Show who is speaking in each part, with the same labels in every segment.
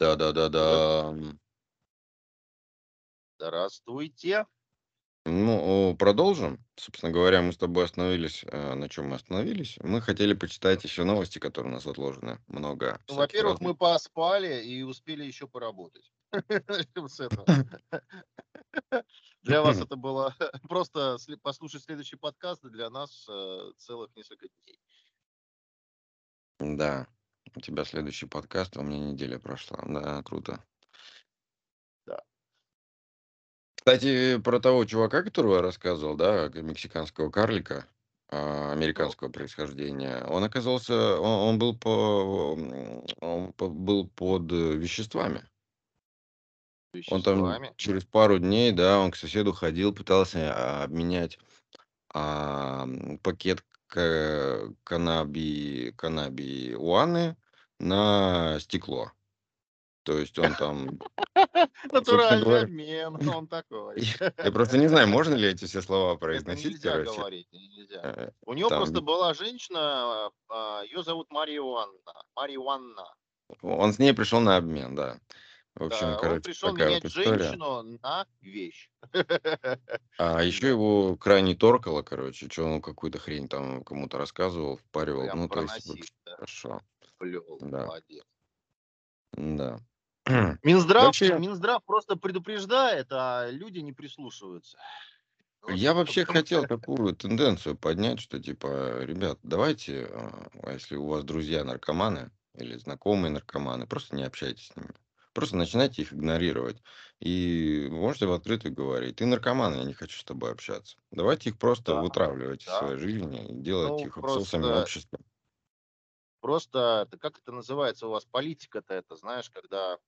Speaker 1: Да-да-да-да.
Speaker 2: Здравствуйте.
Speaker 1: Ну, продолжим. Собственно говоря, мы с тобой остановились, э, на чем мы остановились. Мы хотели почитать еще новости, которые у нас отложены. Много
Speaker 2: Ну, во-первых,
Speaker 1: разных.
Speaker 2: мы поспали и успели еще поработать. Для вас это было просто послушать следующий подкаст, для нас э, целых несколько дней.
Speaker 1: Да. У тебя следующий подкаст, а у меня неделя прошла. Да, круто.
Speaker 2: Да.
Speaker 1: Кстати, про того чувака, которого я рассказывал, да, к- мексиканского карлика, а,
Speaker 2: Ну,
Speaker 1: американского происхождения, он оказался, он, он был по, м, он по- был под э, веществами. Он там
Speaker 2: веществами.
Speaker 1: через пару дней, да, он к соседу ходил, пытался а, обменять а, м, пакет к- каннаби, каннаби уаны на стекло. То есть он там,
Speaker 2: Натуральный
Speaker 1: говоря,
Speaker 2: обмен, он такой.
Speaker 1: я, я просто не знаю, можно ли эти все слова
Speaker 2: Это
Speaker 1: произносить,
Speaker 2: нельзя говорить, нельзя.
Speaker 1: Э,
Speaker 2: У него
Speaker 1: Там,
Speaker 2: просто была женщина, а, ее зовут Мария Иоанна. Мария Иоанна.
Speaker 1: он с ней пришел на обмен, да. В общем,
Speaker 2: Да, он
Speaker 1: короче,
Speaker 2: пришел
Speaker 1: такая
Speaker 2: менять
Speaker 1: вот история.
Speaker 2: женщину на вещь.
Speaker 1: А еще его крайне торкало, короче, что он какую-то хрень там кому-то рассказывал, впаривал.
Speaker 2: прям
Speaker 1: Ну, то есть,
Speaker 2: да,
Speaker 1: хорошо.
Speaker 2: плел,
Speaker 1: Да,
Speaker 2: молодец.
Speaker 1: да.
Speaker 2: Минздрав,
Speaker 1: Вообще,
Speaker 2: Минздрав просто предупреждает, а люди не прислушиваются. Вот,
Speaker 1: я вообще
Speaker 2: потому
Speaker 1: хотел такую тенденцию поднять, что типа, ребят, давайте, а, если у вас друзья наркоманы или знакомые наркоманы, просто не общайтесь с ними. Просто начинайте их игнорировать. И можете в открытую говорить, ты наркоман, я не хочу с тобой общаться. Давайте их просто
Speaker 2: да,
Speaker 1: вытравливать из
Speaker 2: да.
Speaker 1: своей жизни и делать
Speaker 2: Ну,
Speaker 1: их отсосами
Speaker 2: просто,
Speaker 1: общества.
Speaker 2: просто, как это называется у вас, политика-то это, знаешь, когда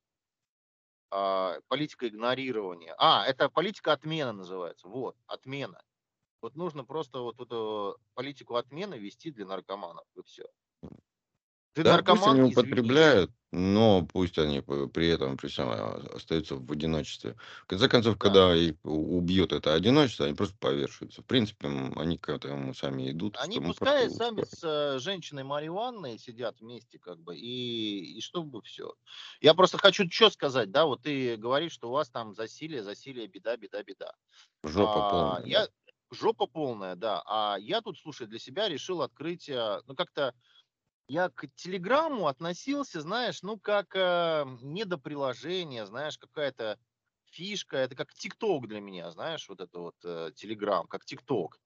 Speaker 2: а, политика игнорирования. А, это политика отмены называется, вот, отмена. Вот нужно просто вот эту политику отмены вести для наркоманов, и все. Ты
Speaker 1: Да, пусть
Speaker 2: наркоман,
Speaker 1: они
Speaker 2: извини,
Speaker 1: употребляют, но пусть они при этом при всем а, остаются в одиночестве. В конце концов,
Speaker 2: да.
Speaker 1: когда их убьет это одиночество, они просто повешаются. В принципе, они к этому сами идут,
Speaker 2: Они пускай
Speaker 1: просто
Speaker 2: сами с э, женщиной Марьей Ивановной сидят вместе, как бы, и, и чтобы все. Я просто хочу что сказать, да, вот ты говоришь, что у вас там засилие, засилие, беда, беда, беда.
Speaker 1: Жопа
Speaker 2: А,
Speaker 1: полная, да.
Speaker 2: я жопа полная, да. А я тут, слушай, для себя решил открыть, э, ну как-то я к Телеграму относился, знаешь, ну как э, не до приложения, знаешь, какая-то фишка, это как ТикТок для меня, знаешь, вот это вот э, Телеграм, как ТикТок.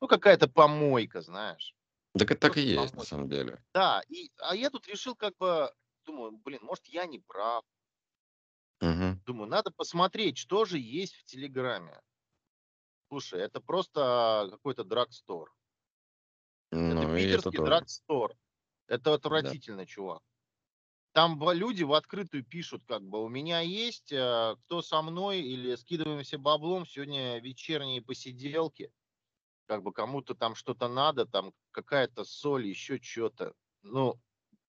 Speaker 2: Ну какая-то помойка, знаешь,
Speaker 1: Так это так и есть, на
Speaker 2: помойка.
Speaker 1: самом деле.
Speaker 2: Да, и, а я тут решил как бы, думаю, блин, может я не прав.
Speaker 1: Мгм.
Speaker 2: Думаю, надо посмотреть, что же есть в Телеграме. Слушай, это просто какой-то драгстор. Это
Speaker 1: Ну, это
Speaker 2: питерский драгстор. Это
Speaker 1: Да.
Speaker 2: отвратительно, чувак. Там люди в открытую пишут, как бы, у меня есть, э, кто со мной, или скидываемся баблом, сегодня вечерние посиделки, как бы кому-то там что-то надо, там какая-то соль, еще что-то. Ну,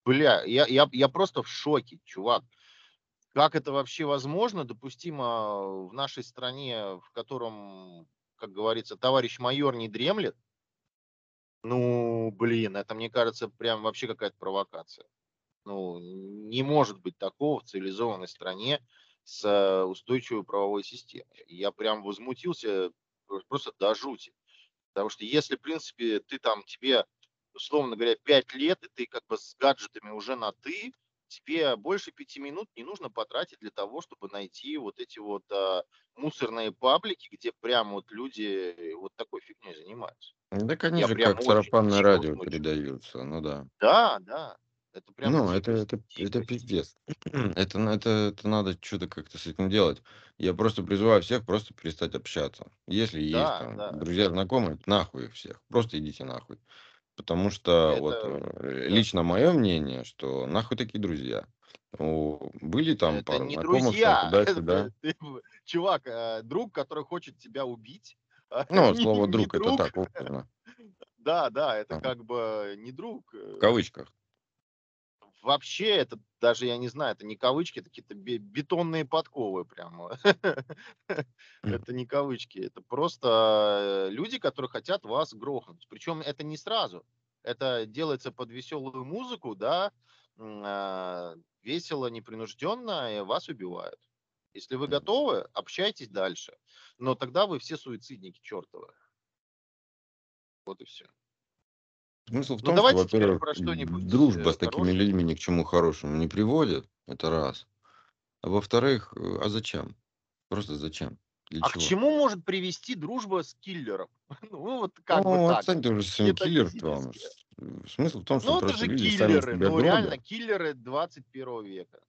Speaker 2: бля, я, я, я просто в шоке, чувак. Как это вообще возможно, допустимо в нашей стране, в котором, как говорится, товарищ майор не дремлет? Ну, блин, это, мне кажется, прям вообще какая-то провокация. Ну, не может быть такого в цивилизованной стране с э, устойчивой правовой системой. Я прям возмутился про- просто до жути. Потому что если, в принципе, ты там, тебе, условно говоря, 5 лет, и ты как бы с гаджетами уже на «ты», тебе больше пяти минут не нужно потратить для того, чтобы найти вот эти вот а, мусорные паблики, где прям вот люди вот такой фигней занимаются.
Speaker 1: Так они
Speaker 2: Я
Speaker 1: же
Speaker 2: прям
Speaker 1: как
Speaker 2: очень
Speaker 1: сарафанное радио
Speaker 2: возмущен.
Speaker 1: передаются, ну да.
Speaker 2: Да, да, это прям
Speaker 1: Ну, это, это, это
Speaker 2: дикость.
Speaker 1: пиздец. Это, на- это, это надо что-то как-то с этим делать. Я просто призываю всех просто перестать общаться. Если есть
Speaker 2: Да,
Speaker 1: там
Speaker 2: да,
Speaker 1: друзья, знакомые, нахуй их всех. Просто идите нахуй. Потому что вот
Speaker 2: это,
Speaker 1: э,
Speaker 2: да.
Speaker 1: лично мое мнение, что нахуй такие друзья. У- Были там
Speaker 2: Это
Speaker 1: пара
Speaker 2: не
Speaker 1: знакомых, там
Speaker 2: друзья,
Speaker 1: туда-сюда.
Speaker 2: ты, чувак, э, друг, который хочет тебя убить,
Speaker 1: Ну, слово друг это так, условно.
Speaker 2: да, да, это как бы не друг,
Speaker 1: В
Speaker 2: э,
Speaker 1: кавычках.
Speaker 2: вообще это даже, я не знаю, это не кавычки, это какие-то бе- бетонные подковы прямо.
Speaker 1: М.
Speaker 2: Это не кавычки, это просто э, люди, которые хотят вас грохнуть. Причем это не сразу. это делается под веселую музыку, да, а, весело, непринужденно, и вас убивают. Если вы готовы, общайтесь дальше. Но тогда вы все суицидники чертовы. Вот и все.
Speaker 1: Смысл в
Speaker 2: Ну
Speaker 1: том, что,
Speaker 2: давайте теперь
Speaker 1: во-первых,
Speaker 2: про что-нибудь
Speaker 1: дружба
Speaker 2: э,
Speaker 1: с такими
Speaker 2: хорошее.
Speaker 1: людьми ни к чему хорошему не приводит. Это раз. А во-вторых, э, а зачем? Просто зачем? Для
Speaker 2: А к
Speaker 1: чего?
Speaker 2: чему может привести дружба с киллером? Ну вот как бы
Speaker 1: Ну,
Speaker 2: так,
Speaker 1: отстань ты уже с. С- э, Смысл в том, что
Speaker 2: Ну это же
Speaker 1: люди сами
Speaker 2: киллеры,
Speaker 1: себя
Speaker 2: ну реально киллеры 21 века.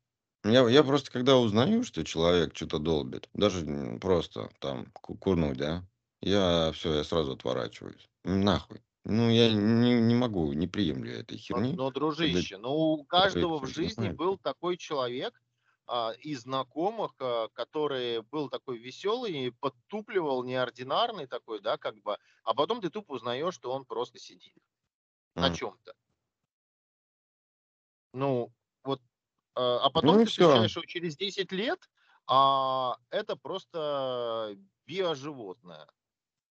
Speaker 1: Я, я просто когда узнаю, что человек что-то долбит, даже м, просто там ку- курнуть, да, я все, я сразу отворачиваюсь. М, Нахуй. Ну, я не, не могу, не приемлю этой
Speaker 2: Но,
Speaker 1: херни,
Speaker 2: но,
Speaker 1: когда
Speaker 2: дружище, ну у
Speaker 1: человек
Speaker 2: каждого в жизни
Speaker 1: знает.
Speaker 2: был такой человек а, из знакомых, а, который был такой веселый, подтупливал, неординарный такой, да, как бы, а потом ты тупо узнаешь, что он просто сидит на
Speaker 1: М.
Speaker 2: чем-то. Ну, вот, а а
Speaker 1: Ну
Speaker 2: потом
Speaker 1: и
Speaker 2: ты встречаешь его через 10 лет, а это просто биоживотное.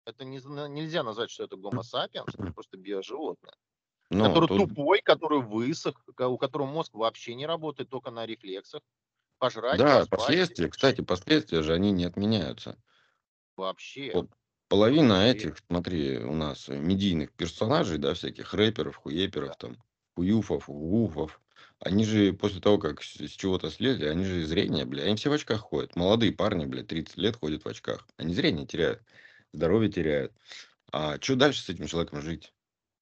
Speaker 2: Это не, нельзя назвать, что это гомо сапиенс, это просто биоживотное.
Speaker 1: Ну,
Speaker 2: Который
Speaker 1: тут,
Speaker 2: тупой, который высох, у которого мозг вообще не работает, только на рефлексах. Пожрать,
Speaker 1: да,
Speaker 2: поспать,
Speaker 1: последствия, кстати, последствия же, они не отменяются.
Speaker 2: вообще,
Speaker 1: Вот половина
Speaker 2: вообще,
Speaker 1: этих, смотри, у нас э, медийных персонажей, да, всяких рэперов,
Speaker 2: да.
Speaker 1: хуеперов, там, хуюфов, гуфов, они же после того, как с, с чего-то слезли, они же зрение, бля, они все в очках ходят. Молодые парни, бля, 30 лет ходят в очках. Они зрение теряют, здоровье теряют. А что дальше с этим человеком жить?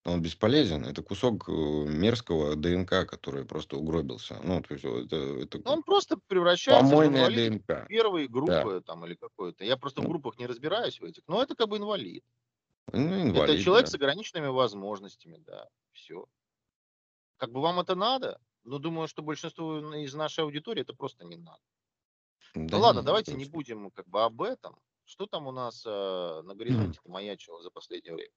Speaker 1: Он бесполезен. Это кусок э, мерзкого ДНК, который просто угробился. Ну, то есть это, это
Speaker 2: Ну, Он просто превращается в
Speaker 1: помойная
Speaker 2: инвалид
Speaker 1: ДНК.
Speaker 2: первой группы там или какой-то. Я просто в
Speaker 1: Ну,
Speaker 2: группах не разбираюсь в этих, но это как бы инвалид.
Speaker 1: ну,
Speaker 2: Это
Speaker 1: инвалид,
Speaker 2: человек
Speaker 1: да.
Speaker 2: с ограниченными возможностями, да, все. Как бы вам это надо? Ну, думаю, что большинству из нашей аудитории это просто не надо.
Speaker 1: Да
Speaker 2: Ну ладно,
Speaker 1: не,
Speaker 2: давайте не будем как бы об этом. Что там у нас э, на горизонте маячило за последнее время?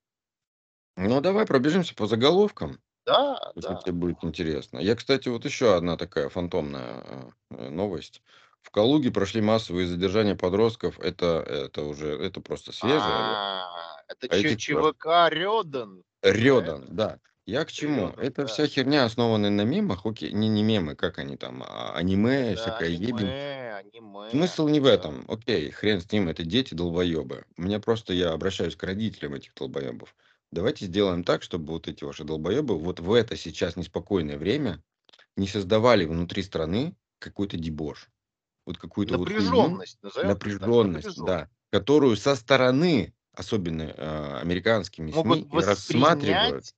Speaker 1: Ну, давай пробежимся по заголовкам,
Speaker 2: Да,
Speaker 1: если
Speaker 2: да.
Speaker 1: тебе будет интересно. Я, кстати, вот еще одна такая фантомная э, новость. В Калуге прошли массовые задержания подростков. Это, это уже, это просто свежее.
Speaker 2: А, это
Speaker 1: А
Speaker 2: ЧВК Рёдан.
Speaker 1: Рёдан, да. Я к чему?
Speaker 2: Рёдан,
Speaker 1: Это
Speaker 2: да.
Speaker 1: вся херня, основанная на мемах, окей, не, не мемы, как они там, а аниме,
Speaker 2: Да,
Speaker 1: всякая ебень.
Speaker 2: аниме, аниме,
Speaker 1: Смысл не в
Speaker 2: да.
Speaker 1: этом. Окей, хрен с ним, это дети долбоебы. Мне просто, я обращаюсь к родителям этих долбоебов. Давайте сделаем так, чтобы вот эти ваши долбоебы вот в это сейчас неспокойное время не создавали внутри страны какой-то дебош. Вот какую-то вот хуйню,
Speaker 2: Напряженность, назовем это так,
Speaker 1: напряженность,
Speaker 2: напряженность.
Speaker 1: да, которую со стороны, особенно э, американскими СМИ,
Speaker 2: Могут
Speaker 1: и рассматривают
Speaker 2: воспринять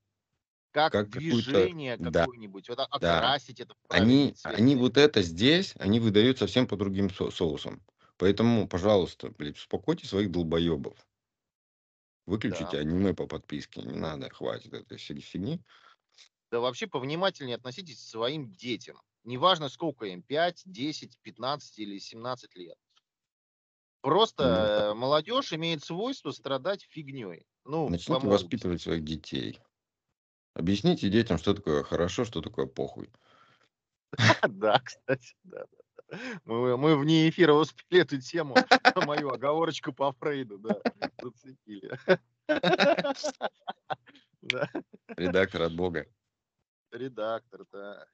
Speaker 2: как
Speaker 1: как
Speaker 2: движение
Speaker 1: Да,
Speaker 2: какое-нибудь, вот, а-
Speaker 1: да.
Speaker 2: окрасить это
Speaker 1: Они,
Speaker 2: цвет.
Speaker 1: они вот это здесь, они выдают совсем по другим со- соусам. Поэтому, пожалуйста, блядь, успокойте своих долбоебов. Выключите
Speaker 2: Да.
Speaker 1: аниме по подписке. Не надо, хватит этой фиг- фигни.
Speaker 2: Да вообще повнимательнее относитесь к своим детям. Неважно, сколько им, 5, 10, 15 или 17 лет.
Speaker 1: Ну,
Speaker 2: Просто э, молодежь имеет свойство страдать фигней. Ну,
Speaker 1: Начните воспитывать своих детей. Объясните детям, что такое хорошо, что такое похуй.
Speaker 2: Да, кстати, да. Мы, мы вне эфира успели эту тему, мою оговорочку по Фрейду, да, зацепили. Да,
Speaker 1: Редактор от бога.
Speaker 2: редактор, да.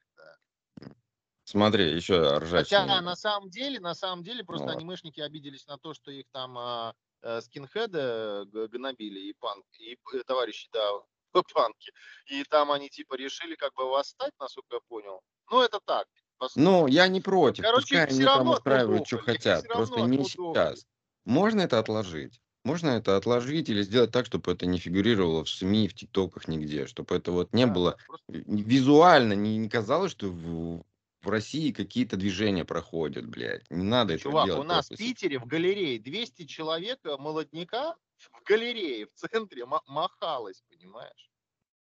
Speaker 1: Смотри, еще ржачный.
Speaker 2: Хотя на самом деле, на самом деле, просто анимешники обиделись на то, что их там а, э, скинхеды г- гнобили и панк, и п- товарищи, да, панки. И там они типа решили как бы восстать, насколько я понял. Ну, это так. по сути.
Speaker 1: Ну, я не против.
Speaker 2: Короче,
Speaker 1: Пускай они там устраивают, что хотят. Просто не сейчас. Можно это отложить. Можно это отложить или сделать так, чтобы это не фигурировало в СМИ, в ТикТоках, нигде. Чтобы это вот не
Speaker 2: Да,
Speaker 1: было
Speaker 2: просто
Speaker 1: визуально, не, не казалось, что в, в России какие-то движения проходят, блядь. Не надо этого
Speaker 2: Чувак,
Speaker 1: делать.
Speaker 2: у нас в. Питере в галерее 200 человек э, молодняка в галерее в центре ма- махалось, понимаешь?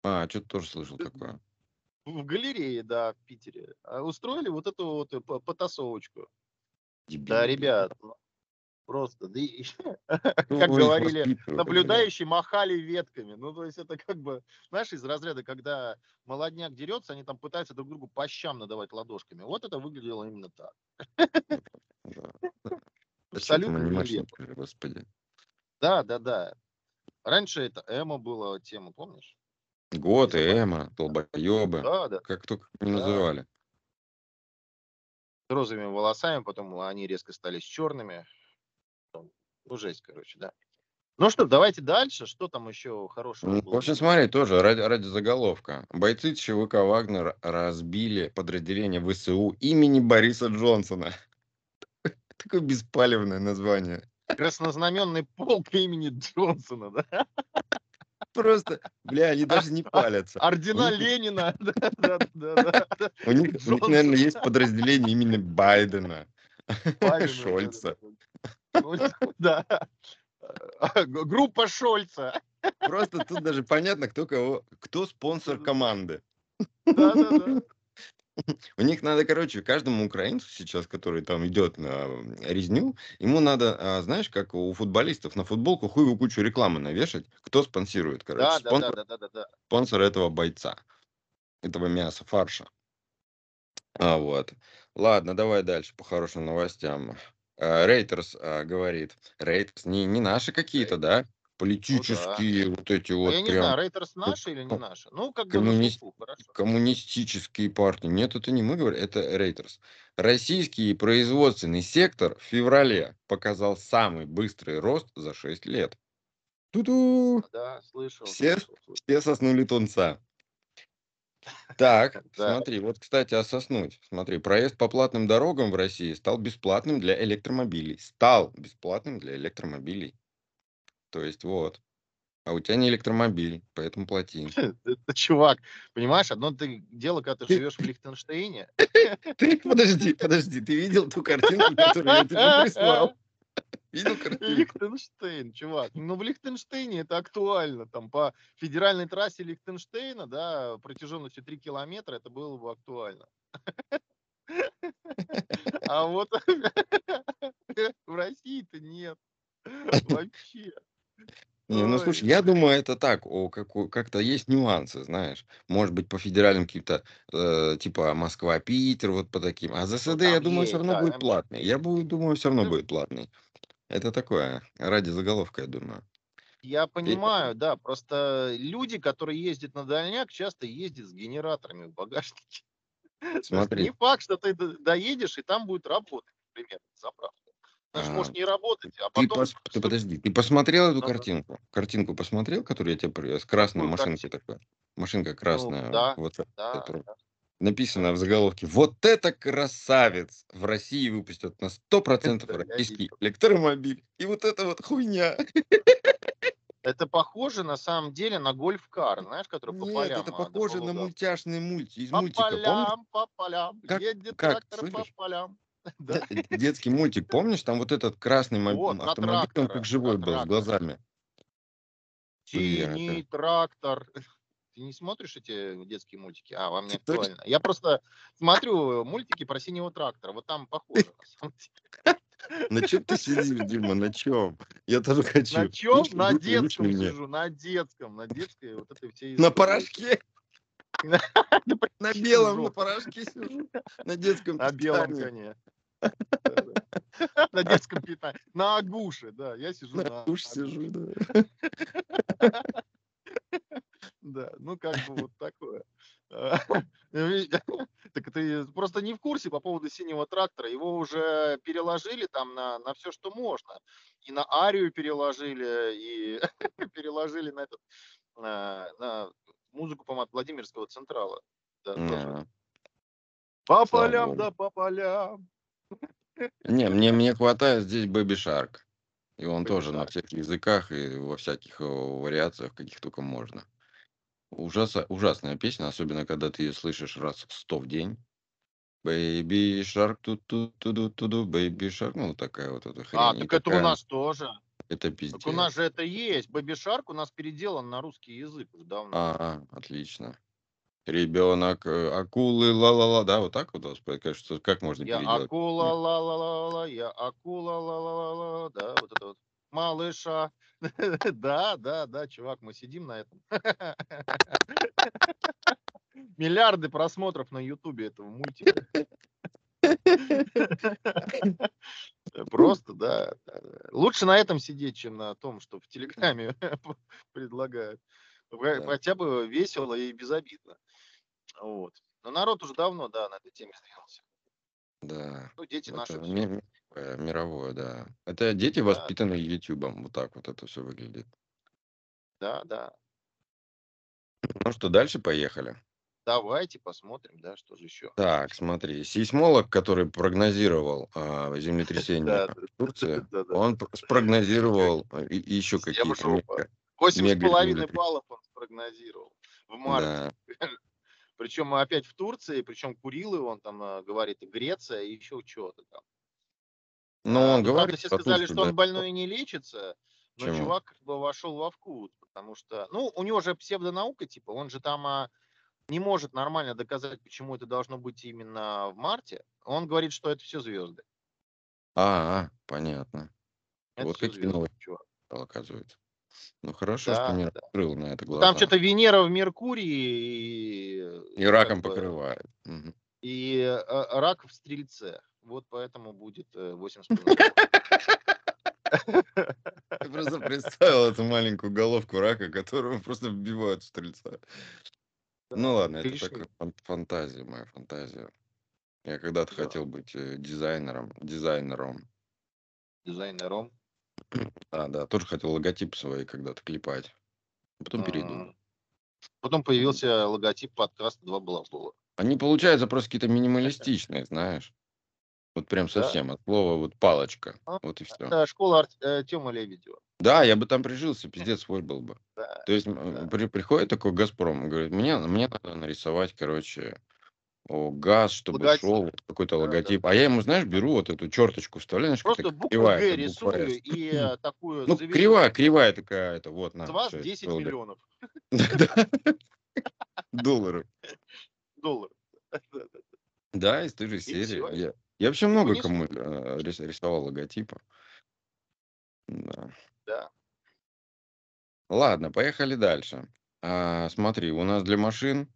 Speaker 1: А, что-то тоже слышал такое.
Speaker 2: В галерее, да, в Питере. А Устроили вот эту вот э, по- потасовочку.
Speaker 1: Дебилы,
Speaker 2: Да, ребят, ну, просто, да и-
Speaker 1: Кто
Speaker 2: как говорили, наблюдающие махали ветками. Ну, то есть это как бы, знаешь, из разряда, когда молодняк дерется, они там пытаются друг другу по щам надавать ладошками. Вот это выглядело именно так. Абсолютно нелепо.
Speaker 1: господи.
Speaker 2: Да, да, да. Раньше это эмо было тема, помнишь?
Speaker 1: Год,
Speaker 2: Забавно.
Speaker 1: Эма, долбоебы.
Speaker 2: Да, да,
Speaker 1: Как только не
Speaker 2: да.
Speaker 1: называли.
Speaker 2: С розовыми волосами, потом они резко стали с черными. Ну, жесть, короче, да. Ну что, давайте дальше. Что там еще хорошего
Speaker 1: Ну, В
Speaker 2: было?
Speaker 1: общем, смотри, тоже ради, ради заголовка. Бойцы ЧВК «Вагнер» разбили подразделение ВСУ имени Бориса Джонсона. Такое беспалевное название.
Speaker 2: Краснознаменный полк имени Джонсона, да?
Speaker 1: Просто, бля, они даже не палятся.
Speaker 2: Ордена
Speaker 1: них-
Speaker 2: Ленина.
Speaker 1: У них, наверное, есть подразделение имени Байдена. Шольца.
Speaker 2: да. Г- Группа Шольца.
Speaker 1: Просто тут даже понятно, кто кого, кто спонсор команды.
Speaker 2: Да, да, да.
Speaker 1: У них надо, короче, каждому украинцу сейчас, который там идет на резню, ему надо, а, знаешь, как у футболистов на футболку хуевую кучу рекламы навешать, кто спонсирует, короче,
Speaker 2: Да, да, да,
Speaker 1: спонсор,
Speaker 2: да, да, да, да.
Speaker 1: спонсор этого бойца, этого мяса, фарша. А, вот. Ладно, давай дальше по хорошим новостям. А, Рейтерс а, говорит, Рейтерс не, не наши какие-то, да? Политические вот эти
Speaker 2: А
Speaker 1: вот
Speaker 2: я не
Speaker 1: прям
Speaker 2: знаю, Рейтерс наши или не наши? Ну, как бы
Speaker 1: коммунист-
Speaker 2: слуху, хорошо.
Speaker 1: коммунистические партии. Нет, это не мы говорим, это Рейтерс. Российский производственный сектор в феврале показал самый быстрый рост за 6 лет. Ту-ду!
Speaker 2: Да, слышал,
Speaker 1: Все-
Speaker 2: слышал, слышал.
Speaker 1: Все соснули тунца. Так,
Speaker 2: Да.
Speaker 1: смотри, вот, кстати, о соснуть. Смотри, проезд по платным дорогам в России стал бесплатным для электромобилей. Стал бесплатным для электромобилей. То есть вот. А у тебя не электромобиль, поэтому плати.
Speaker 2: Это, чувак, понимаешь, одно ты дело, когда ты живешь в Лихтенштейне.
Speaker 1: Ты подожди, подожди, ты видел ту картинку, которую я тебе прислал? Видел картинку?
Speaker 2: Лихтенштейн, чувак. Ну, в Лихтенштейне это актуально. Там по федеральной трассе Лихтенштейна, да, протяженностью 3 километра, это было бы актуально. А вот в России-то нет. Вообще.
Speaker 1: Не, ну
Speaker 2: Ой.
Speaker 1: слушай, я думаю, это так, о, какой- как-то есть нюансы, знаешь. Может быть, по федеральным каким-то, э, типа Москва-Питер, вот по таким. А ЗСД, я
Speaker 2: Ну, там
Speaker 1: думаю,
Speaker 2: есть,
Speaker 1: все равно
Speaker 2: да,
Speaker 1: будет
Speaker 2: там
Speaker 1: платный. Я буду, думаю, все равно
Speaker 2: Ну,
Speaker 1: будет платный. Это такое, ради заголовка, я думаю.
Speaker 2: Я понимаю, да, просто люди, которые ездят на дальняк, часто ездят с генераторами в багажнике. То есть
Speaker 1: Смотри.
Speaker 2: Не факт, что ты до- доедешь, и там будет работать, например, заправка.
Speaker 1: А,
Speaker 2: может не работать, а
Speaker 1: Ты,
Speaker 2: потом...
Speaker 1: пос- ты подожди, ты посмотрел эту
Speaker 2: Ага.
Speaker 1: картинку? Картинку посмотрел, которую я тебе привез? С красной
Speaker 2: Какую
Speaker 1: машинкой такой. Машинка красная.
Speaker 2: Ну, да,
Speaker 1: вот
Speaker 2: Да,
Speaker 1: которую-
Speaker 2: да.
Speaker 1: Написано в заголовке «Вот это красавец! В России выпустят на 100%
Speaker 2: Это я
Speaker 1: российский электромобиль». И вот это вот хуйня.
Speaker 2: Это похоже на самом деле на гольф-кар, знаешь, который по
Speaker 1: Нет,
Speaker 2: полям.
Speaker 1: это похоже на мультяшный мульти из
Speaker 2: По
Speaker 1: мультика. Помнишь?
Speaker 2: полям, по полям,
Speaker 1: Как-
Speaker 2: едет
Speaker 1: как,
Speaker 2: трактор по
Speaker 1: слышишь?
Speaker 2: полям.
Speaker 1: Д- Детский мультик, помнишь? Там вот этот красный
Speaker 2: Вот,
Speaker 1: автомобиль, он
Speaker 2: трактора,
Speaker 1: как живой был, с
Speaker 2: трактора.
Speaker 1: глазами. Блин,
Speaker 2: Синий трактор. Ты не смотришь эти детские мультики? А, вам не
Speaker 1: Ты точно?
Speaker 2: актуально. Я просто смотрю мультики про синего трактора. Вот там похоже. на самом деле.
Speaker 1: На чем ты сидишь, Дима, на чем? Я тоже хочу.
Speaker 2: На чем? На детском
Speaker 1: мне.
Speaker 2: сижу. На детском. На детской вот этой всей...
Speaker 1: На порошке.
Speaker 2: На
Speaker 1: На белом, на порошке сижу. На детском
Speaker 2: На белом коне. На детском питании. На агуше, да. Я сижу
Speaker 1: На
Speaker 2: агуше.
Speaker 1: сижу, да.
Speaker 2: Да, ну как бы вот такое. А, Так ты просто не в курсе по поводу синего трактора. Его уже переложили там на, на все, что можно. И на Арию переложили, и переложили на этот на, на музыку, по-моему, от Владимирского Централа. Да. По полям, да по полям.
Speaker 1: Не, мне, мне хватает здесь Baby Shark. И он
Speaker 2: Baby
Speaker 1: тоже на
Speaker 2: Shark.
Speaker 1: всех языках и во всяких э, вариациях, каких только можно. Ужаса, ужасная песня, особенно когда ты ее слышишь раз в сто в день. Baby Shark, ту ту ту ту ту ту Baby Shark, ну такая вот эта хрень.
Speaker 2: А, так это у нас тоже.
Speaker 1: Это
Speaker 2: Так
Speaker 1: пиздец.
Speaker 2: у нас же это есть. Бэби Шарк у нас переделан на русский язык давно.
Speaker 1: А, отлично. Ребенок, э, акулы, ла-ла-ла, да, вот так вот, как, что, как можно
Speaker 2: Я
Speaker 1: переделать?
Speaker 2: акула ла ла ла ла я акула ла ла ла ла да, вот это вот. Малыша. Да, да, да, чувак, мы сидим на этом. Миллиарды просмотров на Ютубе этого мультика. Просто, да. Лучше на этом сидеть, чем на том, что в Телеграме предлагают. Хотя бы весело и безобидно. Вот. Но народ уже давно, да, на этой теме сдвинулся.
Speaker 1: да.
Speaker 2: Ну, дети наши
Speaker 1: Это
Speaker 2: всё.
Speaker 1: ми- э, мировое, да. Это дети,
Speaker 2: Да,
Speaker 1: воспитанные Ютубом. Вот так вот это все выглядит.
Speaker 2: да, да.
Speaker 1: Ну что, дальше поехали.
Speaker 2: Давайте посмотрим, да, что же еще.
Speaker 1: Так, смотри, сейсмолог, который прогнозировал а, землетрясение
Speaker 2: Да,
Speaker 1: в Турции, он спрогнозировал э, еще какие-то
Speaker 2: жопа.
Speaker 1: мега,
Speaker 2: Восемь с
Speaker 1: мега
Speaker 2: половиной
Speaker 1: землетрясения.
Speaker 2: баллов он спрогнозировал в марте. Причем опять в Турции, причем Курилы, он там э, говорит, и Греция, и еще что-то там.
Speaker 1: Но
Speaker 2: А,
Speaker 1: он
Speaker 2: ну, правда,
Speaker 1: говорит
Speaker 2: все сказали,
Speaker 1: Турцию,
Speaker 2: что он
Speaker 1: да.
Speaker 2: больной и не лечится, но
Speaker 1: Почему?
Speaker 2: чувак как бы вошел во вкус, потому что, ну, у него же псевдонаука, типа, он же там а, не может нормально доказать, почему это должно быть именно в марте. Он говорит, что это все звезды.
Speaker 1: А, а, понятно.
Speaker 2: Это
Speaker 1: Вот какие
Speaker 2: звезды,
Speaker 1: новости,
Speaker 2: чувак.
Speaker 1: оказывается. Ну хорошо, что
Speaker 2: Да,
Speaker 1: мир
Speaker 2: да.
Speaker 1: открыл на это
Speaker 2: Ну,
Speaker 1: глаза.
Speaker 2: Там что-то Венера в Меркурии и,
Speaker 1: И
Speaker 2: как
Speaker 1: раком
Speaker 2: бы,
Speaker 1: покрывает.
Speaker 2: И э, рак в Стрельце. Вот поэтому будет э, 8,5.
Speaker 1: Я просто представил эту маленькую головку рака, которую просто вбивают в стрельца. Ну ладно, это такая фан- фантазия, моя фантазия. Я когда-то
Speaker 2: Да.
Speaker 1: хотел быть э, дизайнером, дизайнером.
Speaker 2: Дизайнером.
Speaker 1: А, да, тоже хотел логотип свой когда-то клепать. Потом передумал.
Speaker 2: М. Потом появился логотип подкаста «Два балабола».
Speaker 1: Они получаются просто какие-то минималистичные, знаешь. Вот прям
Speaker 2: Да.
Speaker 1: совсем от слова вот палочка.
Speaker 2: А,
Speaker 1: Вот и все.
Speaker 2: Это школа Ар- э, Лебедева.
Speaker 1: Да, я бы там прижился, пиздец свой был бы.
Speaker 2: Да,
Speaker 1: То есть
Speaker 2: да.
Speaker 1: при- приходит такой Газпром, говорит, мне, мне надо нарисовать, короче, о, газ, чтобы
Speaker 2: Логотип.
Speaker 1: шел какой-то
Speaker 2: Да, да,
Speaker 1: логотип. А я ему, знаешь, беру вот эту черточку, вставляю, знаешь,
Speaker 2: Просто букву
Speaker 1: кривая,
Speaker 2: Г
Speaker 1: буква
Speaker 2: рисую
Speaker 1: «С».
Speaker 2: и э, такую
Speaker 1: Ну,
Speaker 2: заверю.
Speaker 1: кривая, кривая такая, это вот, на,
Speaker 2: С вас
Speaker 1: всё,
Speaker 2: 10
Speaker 1: доллар.
Speaker 2: миллионов
Speaker 1: Да, Долларов.
Speaker 2: долларов.
Speaker 1: Да, из той же серии. Я, вообще много кому э, рис- рисовал логотипы. Да.
Speaker 2: Да.
Speaker 1: Ладно, поехали дальше. А, смотри, у нас для машин,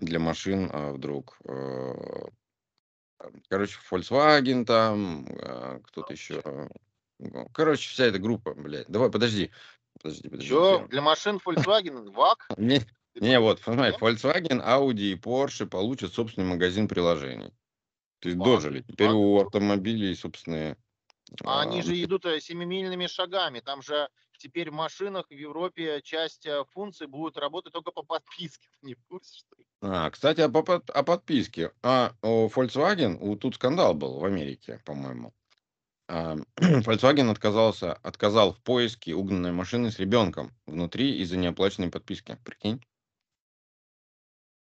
Speaker 1: для машин а, вдруг, э, короче, Volkswagen там, а, кто-то еще, ну, короче, вся эта группа, блядь. Давай, подожди, подожди, подожди.
Speaker 2: Что? Для машин Volkswagen ВАК?
Speaker 1: Не, не, вот,
Speaker 2: Нет?
Speaker 1: Volkswagen, Audi и Porsche получат собственный магазин приложений. То есть дожили. Теперь у автомобилей собственные.
Speaker 2: А они
Speaker 1: а,
Speaker 2: же идут э, семимильными шагами. Там же теперь в машинах в Европе часть э, функций будет работать только по подписке. Ты не в курсе, что ли?
Speaker 1: А, кстати, о, о подписке. А, у Volkswagen, у, тут скандал был в Америке, по-моему. А, Volkswagen отказался, отказал в поиске угнанной машины с ребенком внутри из-за неоплаченной подписки. Прикинь?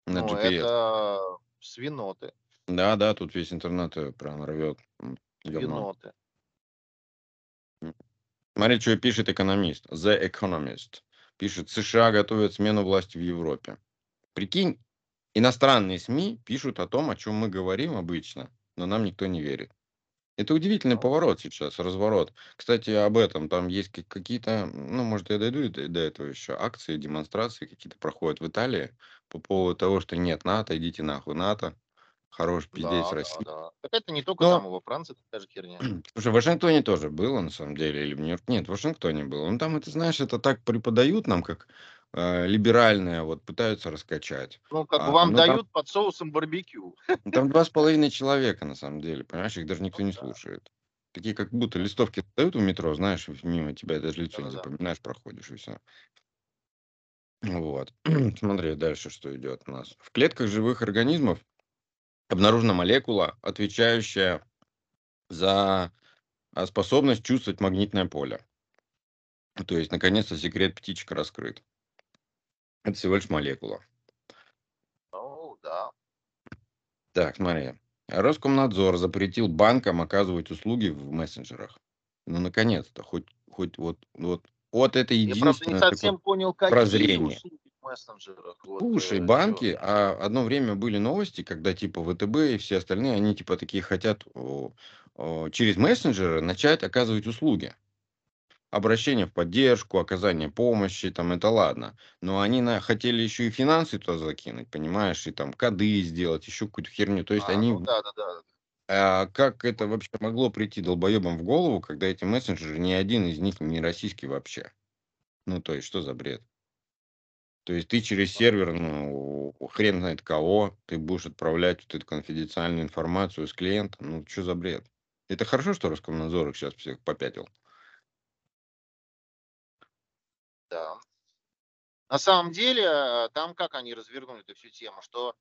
Speaker 1: На
Speaker 2: Ну,
Speaker 1: GPS.
Speaker 2: это свиноты.
Speaker 1: Да, да, тут весь интернет э, прям рвет.
Speaker 2: Свиноты.
Speaker 1: Смотри, что пишет экономист. The Economist. Пишет, США готовят смену власти в Европе. Прикинь, иностранные СМИ пишут о том, о чем мы говорим обычно, но нам никто не верит. Это удивительный поворот сейчас, разворот. Кстати, об этом там есть ка- какие-то, ну, может, я дойду до этого еще, акции, демонстрации какие-то проходят в Италии по поводу того, что нет НАТО, идите нахуй НАТО, хорош пиздец
Speaker 2: Да, да,
Speaker 1: России.
Speaker 2: да. Так это не только
Speaker 1: Но-
Speaker 2: там, во Франции такая же херня.
Speaker 1: Слушай, в Вашингтоне тоже было, на самом деле, или в Нью-Йорке? Нет, в Вашингтоне было. Ну, там, это, знаешь, это так преподают нам, как э, либеральное, вот, пытаются раскачать.
Speaker 2: Ну, как
Speaker 1: А,
Speaker 2: бы вам
Speaker 1: ну, там-
Speaker 2: дают под соусом барбекю.
Speaker 1: Ну, Там два с половиной человека, на самом деле, понимаешь, их даже никто
Speaker 2: Ну
Speaker 1: не
Speaker 2: да.
Speaker 1: слушает. Такие, как будто листовки дают в метро, знаешь, мимо тебя даже лицо не
Speaker 2: Да-да-да.
Speaker 1: запоминаешь, проходишь, и все. Вот. Смотри дальше, что идет у нас. В клетках живых организмов обнаружена молекула, отвечающая за а, способность чувствовать магнитное поле. То есть, наконец-то, секрет птичка раскрыт. Это всего лишь молекула.
Speaker 2: Ну, да.
Speaker 1: Так, смотри. Роскомнадзор запретил банкам оказывать услуги в мессенджерах. Ну, наконец-то, хоть, хоть вот, вот, вот это
Speaker 2: Я, правда, не
Speaker 1: единственное
Speaker 2: совсем понял, какие
Speaker 1: прозрение.
Speaker 2: услуги в мессенджерах. Вот,
Speaker 1: Слушай,
Speaker 2: э,
Speaker 1: банки,
Speaker 2: чё.
Speaker 1: а одно время были новости, когда типа ВТБ и все остальные, они типа такие хотят о, о, через мессенджеры начать оказывать услуги. Обращение в поддержку, оказание помощи, там это ладно. Но они на, хотели еще и финансы туда закинуть, понимаешь, и там коды сделать, еще какую-то херню. То есть
Speaker 2: А,
Speaker 1: они
Speaker 2: ну да, да, да.
Speaker 1: А как это вообще могло прийти долбоебам в голову, когда эти мессенджеры, ни один из них не российский вообще? Ну, то есть, что за бред? То есть ты через сервер, ну, хрен знает кого, ты будешь отправлять вот эту конфиденциальную информацию с клиента. Ну, что за бред? Это хорошо, что Роскомнадзор их сейчас всех попятил.
Speaker 2: Да. На самом деле, э, там как они развернули эту всю тему, что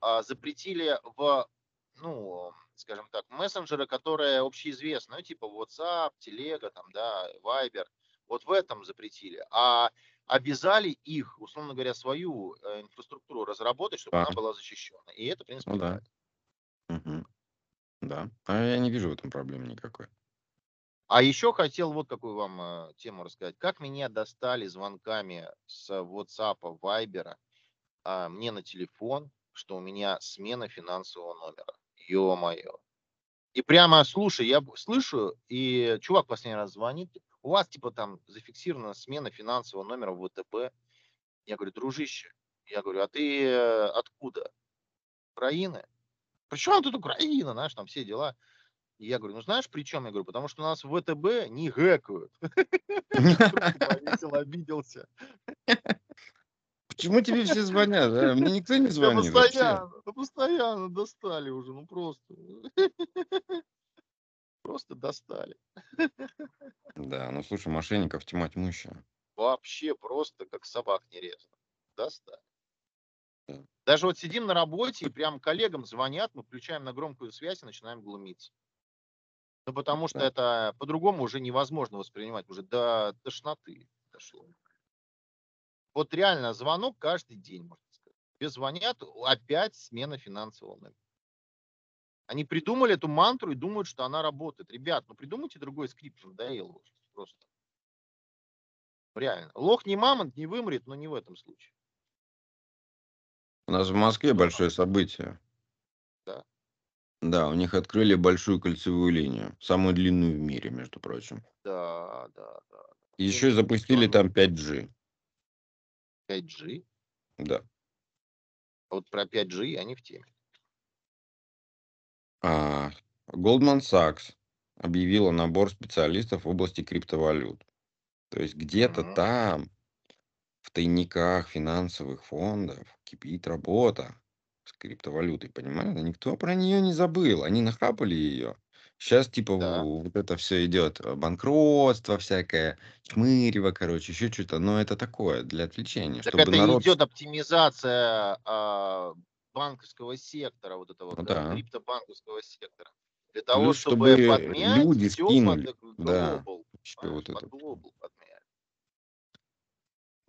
Speaker 2: а, запретили в, ну, скажем так, мессенджеры, которые общеизвестны, ну, типа WhatsApp, Telegram, там, да, Viber, вот в этом запретили. А обязали их, условно говоря, свою э, инфраструктуру разработать, чтобы
Speaker 1: А,
Speaker 2: она была защищена. И это, в принципе,
Speaker 1: ну да. Мгм. Да. А я не вижу в этом проблемы никакой.
Speaker 2: А еще хотел вот какую вам э, тему рассказать. Как меня достали звонками с WhatsApp, Viber а, мне на телефон, что у меня смена финансового номера. Ё-моё. И прямо, слушай, я слышу, и чувак последний раз звонит, у вас типа там зафиксирована смена финансового номера в ВТБ. Я говорю, дружище, я говорю, а ты э, откуда? Украины? Причем тут Украина, знаешь, там все дела. И я говорю, ну знаешь, при чем? Я говорю, потому что у нас в ВТБ не гэкают. Повесил, обиделся.
Speaker 1: Почему тебе все звонят? а? Мне никто не звонит
Speaker 2: постоянно, постоянно достали уже, ну просто. Просто достали.
Speaker 1: Да, ну слушай, мошенников тьма тьмущая.
Speaker 2: Вообще просто как собак нерезано. Достали.
Speaker 1: Да.
Speaker 2: Даже вот сидим на работе, и прям коллегам звонят, мы включаем на громкую связь и начинаем глумиться. Ну, потому что
Speaker 1: Да.
Speaker 2: это по-другому уже невозможно воспринимать, уже до тошноты дошло. Вот реально звонок каждый день, можно сказать. Тебе звонят, опять смена финансового номера. Они придумали эту мантру и думают, что она работает. Ребят, ну придумайте другой скрипт, надоело уже просто. Реально. Лох не мамонт, не вымрет, но не в этом случае.
Speaker 1: У нас в Москве большое событие.
Speaker 2: Да.
Speaker 1: У них открыли большую кольцевую линию. Самую длинную в мире, между прочим.
Speaker 2: Да, да, да.
Speaker 1: И еще запустили там 5G.
Speaker 2: 5G.
Speaker 1: Да.
Speaker 2: А Вот про 5G они в теме.
Speaker 1: А, Goldman Sachs объявила набор специалистов в области криптовалют. То есть где-то
Speaker 2: Мгм.
Speaker 1: там, в тайниках финансовых фондов, кипит работа с криптовалютой, понимаешь? Никто про нее не забыл. Они нахапали ее. Сейчас типа
Speaker 2: Да.
Speaker 1: в- вот это все идет, э, банкротство всякое, чмырево, короче, еще что-то. Но это такое, для отвлечения,
Speaker 2: Так
Speaker 1: чтобы
Speaker 2: это
Speaker 1: народ...
Speaker 2: идет оптимизация а, банковского сектора, вот этого
Speaker 1: Ну
Speaker 2: да, криптобанковского сектора. Для того,
Speaker 1: Плюс,
Speaker 2: чтобы,
Speaker 1: чтобы
Speaker 2: подмять
Speaker 1: люди
Speaker 2: все под
Speaker 1: Да.
Speaker 2: глобал.
Speaker 1: Еще
Speaker 2: понимаешь,
Speaker 1: вот
Speaker 2: под
Speaker 1: это.
Speaker 2: глобал подмять.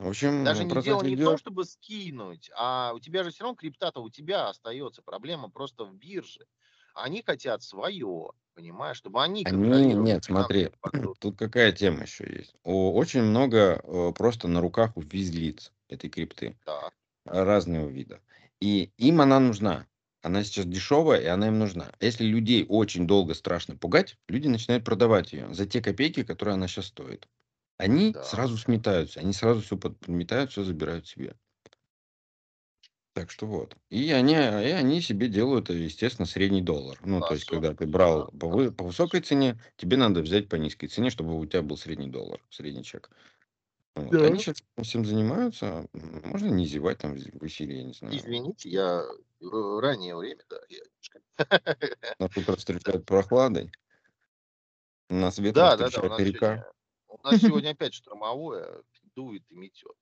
Speaker 1: В общем,
Speaker 2: Даже не дело не в том,
Speaker 1: идет.
Speaker 2: чтобы скинуть, а у тебя же все равно крипта-то у тебя остается. Проблема просто в бирже. Они хотят свое, понимаешь, чтобы они
Speaker 1: Они, нет, смотри,
Speaker 2: поток.
Speaker 1: тут какая тема еще есть. Очень много э, просто на руках у физлиц этой крипты
Speaker 2: Да,
Speaker 1: разного вида. И им она нужна. Она сейчас дешевая, и она им нужна. Если людей очень долго страшно пугать, люди начинают продавать ее за те копейки, которые она сейчас стоит. Они
Speaker 2: да.
Speaker 1: сразу сметаются, они сразу все подметают, все забирают себе. Так что вот. И они, и они себе делают, естественно, средний доллар. Ну, то есть, когда ты брал
Speaker 2: Да,
Speaker 1: по, вы- по высокой цене, тебе надо взять по низкой цене, чтобы у тебя был средний доллар, средний чек. Вот.
Speaker 2: Да.
Speaker 1: Они сейчас всем занимаются. Можно не зевать там в эфире, я не знаю.
Speaker 2: Извините, я э, раннее время, да. Я...
Speaker 1: Нас утро встречают прохладой. Нас ветром
Speaker 2: Да, да, да. Нас,
Speaker 1: река.
Speaker 2: сегодня, у нас сегодня опять штормовое, дует и метет.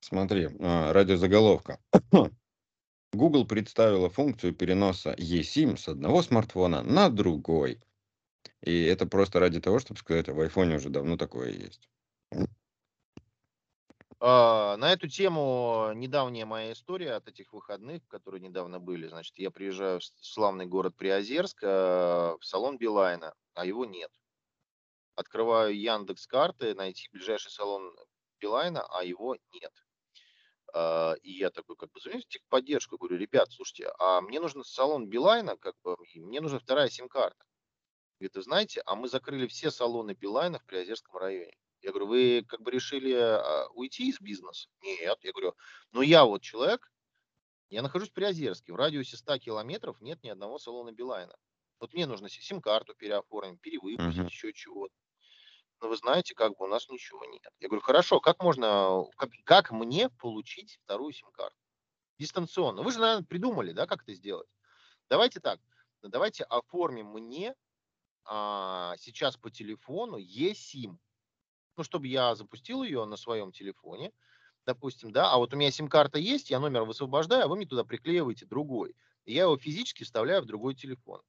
Speaker 1: Смотри, а, радиозаголовка. Google представила функцию переноса eSIM с одного смартфона на другой. И это просто ради того, чтобы сказать, в айфоне уже давно такое есть.
Speaker 2: А, На эту тему недавняя моя история от этих выходных, которые недавно были. Значит, я приезжаю в славный город Приозерск, а, в салон Билайна, а его нет. Открываю Яндекс карты, найти ближайший салон Билайна, а его нет. А, И я такой, как бы, звоню в техподдержку, говорю, ребят, слушайте, а мне нужен салон Билайна, как бы, мне нужна вторая сим-карта. Говорит, вы знаете, а мы закрыли все салоны Билайна в Приозерском районе. Я говорю, вы как бы решили а, уйти из бизнеса? Нет. Я говорю, ну я вот человек, я нахожусь в Приозерске, в радиусе 100 километров нет ни одного салона Билайна. Вот мне нужно си- сим-карту переоформить, перевыпустить,
Speaker 1: Мгм.
Speaker 2: еще чего-то. Ну, вы знаете, как бы у нас ничего нет. Я говорю, хорошо, как можно, как, как мне получить вторую сим-карту? Дистанционно. Вы же, наверное, придумали, да, как это сделать. Давайте так, давайте оформим мне а, сейчас по телефону eSIM. Ну, чтобы я запустил ее на своем телефоне, допустим, да, а вот у меня сим-карта есть, я номер высвобождаю, а вы мне туда приклеиваете другой. И я его физически вставляю в другой телефон.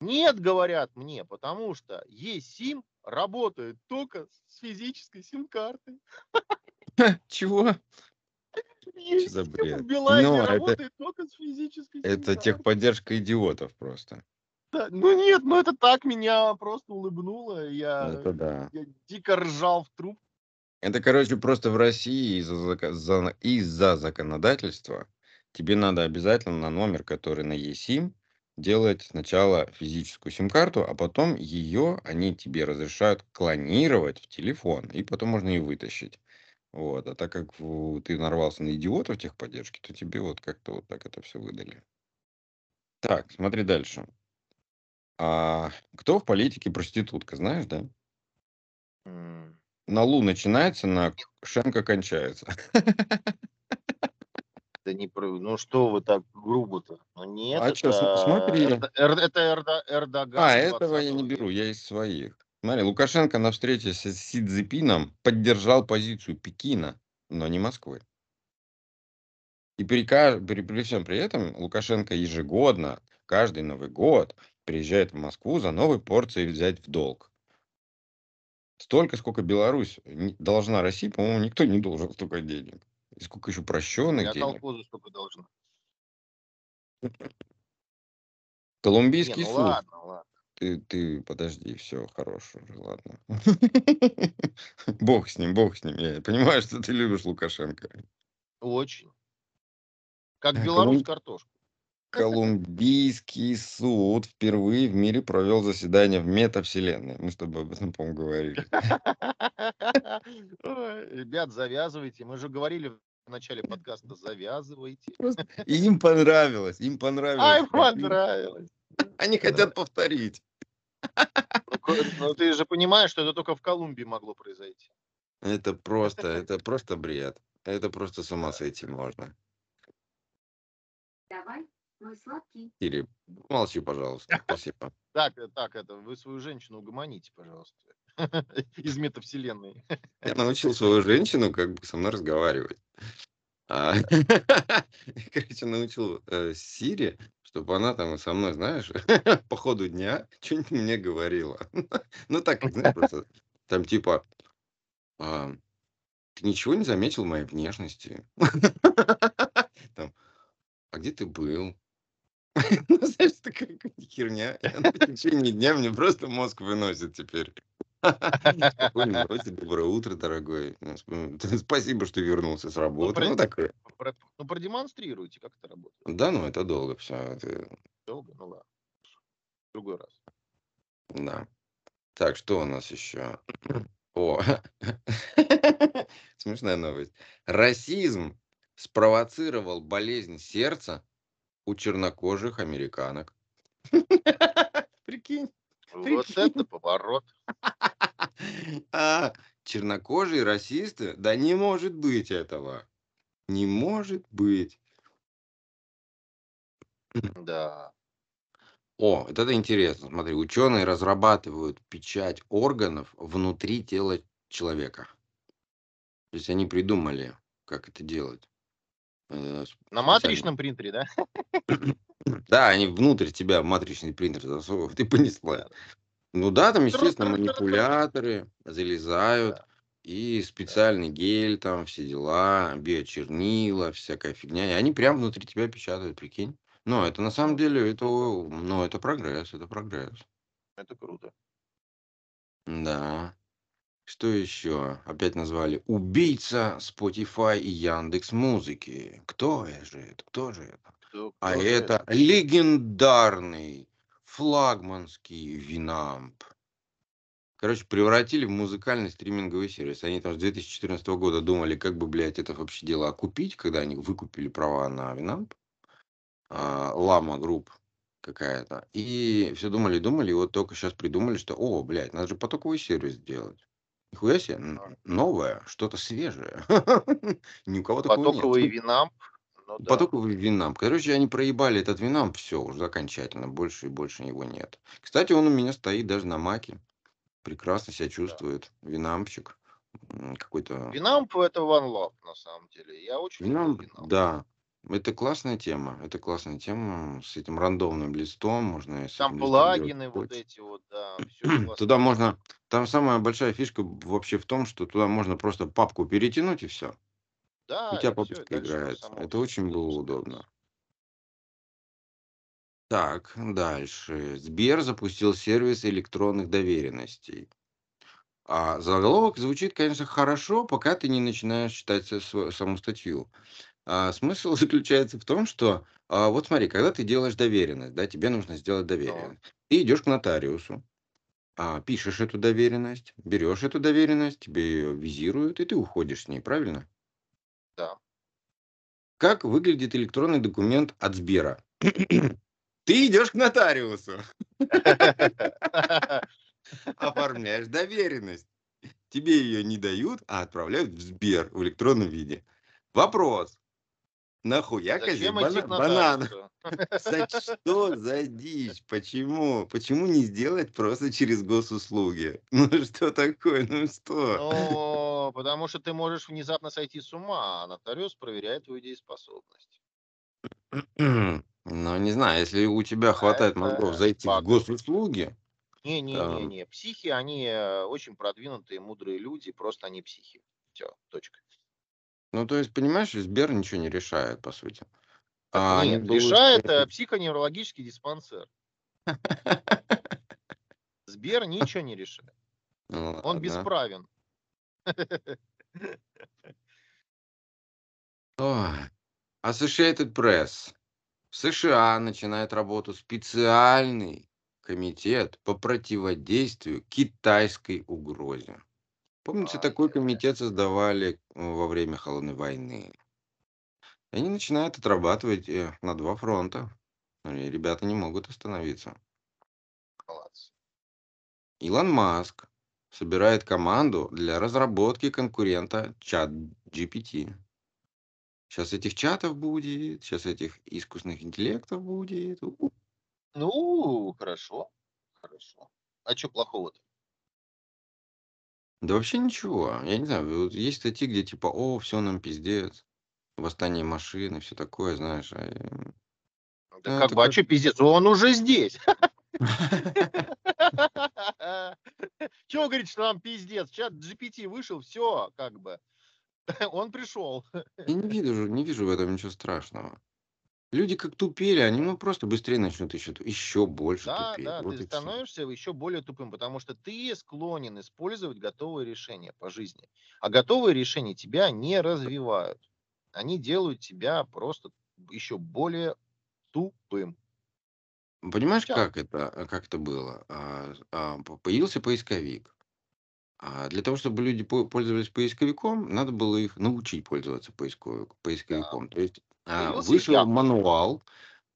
Speaker 2: Нет, говорят мне, потому что eSIM работает только с физической сим-картой.
Speaker 1: Чего?
Speaker 2: eSIM
Speaker 1: за бред?
Speaker 2: в Билайне
Speaker 1: Ну, это-
Speaker 2: работает только с физической
Speaker 1: Это техподдержка идиотов просто.
Speaker 2: Да, Ну нет, ну это так меня просто улыбнуло. Я,
Speaker 1: Это да.
Speaker 2: я дико ржал в труп.
Speaker 1: Это, короче, просто в России из-за из-за законодательства тебе надо обязательно на номер, который на eSIM, делать сначала физическую сим-карту, а потом ее они тебе разрешают клонировать в телефон, и потом можно ее вытащить. Вот. А так как ты нарвался на идиотов техподдержки, то тебе вот как-то вот так это все выдали. Так, смотри дальше. А кто в политике проститутка, знаешь, да?
Speaker 2: М,
Speaker 1: На Лу начинается, на Шенко кончается.
Speaker 2: Да не про... Ну что вы так грубо-то? Ну нет,
Speaker 1: А
Speaker 2: это...
Speaker 1: см- смотри.
Speaker 2: Это, это Эрда- Эрдоган.
Speaker 1: А, этого я не
Speaker 2: 20
Speaker 1: беру, я из своих. Смотри, Лукашенко на встрече с Си Цзепином поддержал позицию Пекина, но не Москвы. И при, при, при всем при этом Лукашенко ежегодно, каждый Новый год приезжает в Москву за новой порцией взять в долг. Столько, сколько Беларусь должна России, по-моему, никто не должен столько денег. И сколько еще прощенных
Speaker 2: Я
Speaker 1: денег.
Speaker 2: колхозу столько должен.
Speaker 1: Колумбийский
Speaker 2: Не, ну
Speaker 1: суд.
Speaker 2: ладно, ладно.
Speaker 1: Ты, ты, подожди, все, хорош уже, ладно. Бог с ним, бог с ним. Я понимаю, что ты любишь Лукашенко.
Speaker 2: Очень. Как
Speaker 1: Колум-
Speaker 2: белорус картошку.
Speaker 1: Колумбийский суд впервые в мире провел заседание в метавселенной. Мы с тобой об этом, по-моему, говорили.
Speaker 2: Ребят, завязывайте. Мы же говорили в начале подкаста, завязывайте.
Speaker 1: И им понравилось, им понравилось.
Speaker 2: Ай, понравилось.
Speaker 1: Они хотят повторить.
Speaker 2: Ну, ко- ну, ты же понимаешь, что это только в Колумбии могло произойти.
Speaker 1: Это просто, это просто бред. Это просто с ума сойти можно.
Speaker 3: Давай, мой сладкий.
Speaker 1: Кири, молчи, пожалуйста. Спасибо.
Speaker 2: Так, э, так, это вы свою женщину угомоните, пожалуйста. Из метавселенной.
Speaker 1: Я научил свою женщину как бы со мной разговаривать. А, Короче, научил э, Сири, чтобы она там со мной, знаешь, по ходу дня что-нибудь мне говорила. Ну так, знаешь, просто там типа, ты ничего не заметил моей внешности? Там, а где ты был? Ну, знаешь, такая херня. В течение дня мне просто мозг выносит теперь. Доброе утро, дорогой. Ну, сп- Спасибо, что вернулся с работы.
Speaker 2: при-
Speaker 1: Ну, такое.
Speaker 2: Про- Ну, продемонстрируйте, как это работает.
Speaker 1: Да, ну это долго все.
Speaker 2: Долго? Ну ладно. Другой раз.
Speaker 1: Да. Так, что у нас еще? О, смешная новость. Расизм спровоцировал болезнь сердца у чернокожих американок. Прикинь.
Speaker 2: Вот это поворот.
Speaker 1: А, чернокожие расисты? Да не может быть этого. Не может быть.
Speaker 2: Да.
Speaker 1: О, вот это интересно. Смотри, ученые разрабатывают печать органов внутри тела человека. То есть они придумали, как это делать. Э,
Speaker 2: На матричном принтере, да?
Speaker 1: Да, они внутрь тебя матричный принтер засовывают и понесла. Ну да, там, естественно, манипуляторы залезают,
Speaker 2: Да.
Speaker 1: и специальный гель, там все дела, биочернила, всякая фигня. И они прям внутри тебя печатают, прикинь. Но это на самом деле, это, ну, это прогресс, это прогресс.
Speaker 2: Это круто.
Speaker 1: Да. Что еще? Опять назвали убийца Spotify и Яндекс Музыки. Кто же это? Кто же это?
Speaker 2: Кто-
Speaker 1: А
Speaker 2: кто же
Speaker 1: это легендарный флагманский Winamp. Короче, превратили в музыкальный стриминговый сервис. Они там с 2014 года думали, как бы, блядь, это вообще дело окупить, когда они выкупили права на Winamp. А, Llama Group. какая-то. И все думали, думали, и вот только сейчас придумали, что, о, блядь, надо же потоковый сервис сделать. Нихуя себе, новое, что-то свежее. Ни у кого такого.
Speaker 2: Потоковый Winamp. Ну да.
Speaker 1: Потоковый Winamp. Короче, они проебали этот Winamp, все, уже окончательно, больше и больше его нет. Кстати, он у меня стоит даже на маке. Прекрасно себя чувствует. Винампчик. М, Какой-то...
Speaker 2: Winamp это One Love, на самом деле. Я очень
Speaker 1: Winamp,
Speaker 2: Winamp.
Speaker 1: да. Это классная тема. Это классная тема. С этим рандомным листом можно
Speaker 2: Там плагины вот
Speaker 1: хочешь.
Speaker 2: эти вот, да,
Speaker 1: Туда можно... Там самая большая фишка вообще в том, что туда можно просто папку перетянуть и все.
Speaker 2: Да,
Speaker 1: У тебя папочка играет. Это очень было удобно. Так, дальше. Сбер запустил сервис электронных доверенностей. А заголовок звучит, конечно, хорошо, пока ты не начинаешь читать саму статью. А смысл заключается в том, что а, вот смотри, когда ты делаешь доверенность, да, тебе нужно сделать доверенность. Ты идешь к нотариусу, а, пишешь эту доверенность, берешь эту доверенность, тебе ее визируют, и ты уходишь с ней, правильно?
Speaker 2: Да.
Speaker 1: Как выглядит электронный документ от Сбера? Ты идешь к нотариусу, оформляешь доверенность. Тебе ее не дают, а отправляют в Сбер в электронном виде. Вопрос. Нахуя
Speaker 2: Зачем
Speaker 1: козе
Speaker 2: к
Speaker 1: банан? что за дичь? Почему? Почему не сделать просто через госуслуги? Ну что такое? Ну что?
Speaker 2: Ну, потому что ты можешь внезапно сойти с ума, а нотариус проверяет твою дееспособность.
Speaker 1: Ну, не знаю, если у тебя хватает мозгов зайти в госуслуги,
Speaker 2: Не-не-не-не. Психи, они э, очень продвинутые, мудрые люди, просто они психи. Все, точка.
Speaker 1: Ну, то есть, понимаешь, Сбер ничего не решает, по сути. А
Speaker 2: нет,
Speaker 1: лучше-
Speaker 2: решает э, психоневрологический диспансер. Сбер ничего не решает.
Speaker 1: Ну,
Speaker 2: Он бесправен.
Speaker 1: Associated Press. В США начинает работу специальный комитет по противодействию китайской угрозе. Помните, такой
Speaker 2: Ай-яй-яй.
Speaker 1: комитет создавали во время Холодной войны. И они начинают отрабатывать э, на два фронта. И ребята не могут остановиться.
Speaker 2: Молодцы.
Speaker 1: Илон Маск собирает команду для разработки конкурента чат GPT. Сейчас этих чатов будет, сейчас этих искусственных интеллектов будет. У-у.
Speaker 2: Ну, хорошо. Хорошо. А что плохого-то?
Speaker 1: Да вообще ничего. Я не знаю, вот есть статьи, где типа, о, все нам пиздец, восстание машины, все такое, знаешь. а, э,
Speaker 2: Да
Speaker 1: Ну,
Speaker 2: как бы, а что пиздец? Он уже здесь. Чего говорит, что нам пиздец? Чат GPT вышел, все, как бы. Он пришел.
Speaker 1: Я не вижу, не вижу в этом ничего страшного. Люди как тупели, они ну просто быстрее начнут еще, еще больше
Speaker 2: Да,
Speaker 1: тупеть.
Speaker 2: да,
Speaker 1: Вот
Speaker 2: ты становишься еще более тупым, потому что ты склонен использовать готовые решения по жизни. А готовые решения тебя не развивают. Они делают тебя просто еще более тупым.
Speaker 1: Понимаешь,
Speaker 2: Всё.
Speaker 1: как это, э, как это было? А, а, появился поисковик. А для того, чтобы люди по- пользовались поисковиком, надо было их научить пользоваться поисковик- поисковиком. То есть а, вышел
Speaker 2: Яндекс.
Speaker 1: мануал,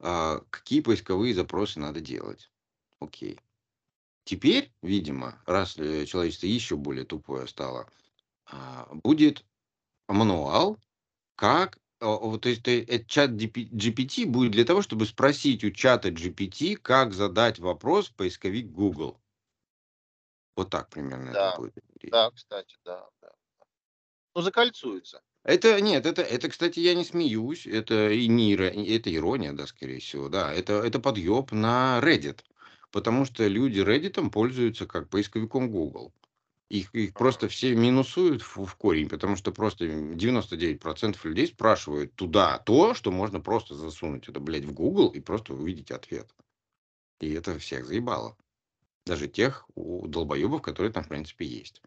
Speaker 1: а, какие поисковые запросы надо делать. Окей. Теперь, видимо, раз э, человечество еще более тупое стало, а, будет мануал, как а, вот, то есть э, э, чат GPT будет для того, чтобы спросить у чата GPT, как задать вопрос в поисковик Google. Вот так примерно
Speaker 2: Да,
Speaker 1: это будет.
Speaker 2: Да, кстати, да. да. Ну, закольцуется.
Speaker 1: Это нет, это, это, кстати, я не смеюсь, это и не это ирония, да, скорее всего, да, это, это подъеб на Reddit, потому что люди Reddit пользуются как поисковиком Google. Их, их просто все минусуют в, в корень, потому что просто 99% людей спрашивают туда то, что можно просто засунуть это, блядь, в Google и просто увидеть ответ. И это всех заебало. Даже тех у долбоебов, которые там, в принципе, есть.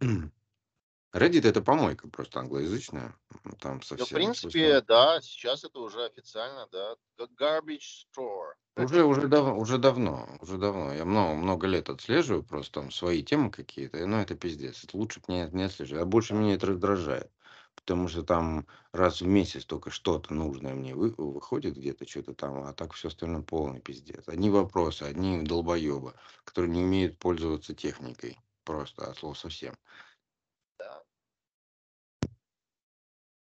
Speaker 1: Reddit это помойка просто англоязычная. Там
Speaker 2: Ну,
Speaker 1: совсем...
Speaker 2: в принципе, да, сейчас это уже официально, да. Garbage store.
Speaker 1: Уже, уже, дав- уже давно, уже давно. Я много, много лет отслеживаю просто там свои темы какие-то, но это пиздец. Это лучше бы не, не отслеживать. А больше меня это раздражает. потому что там раз в месяц только что-то нужное мне вы, выходит где-то, что-то там, а так все остальное полный пиздец. Одни вопросы, одни долбоебы, которые не умеют пользоваться техникой. Просто от слова совсем.
Speaker 2: Да.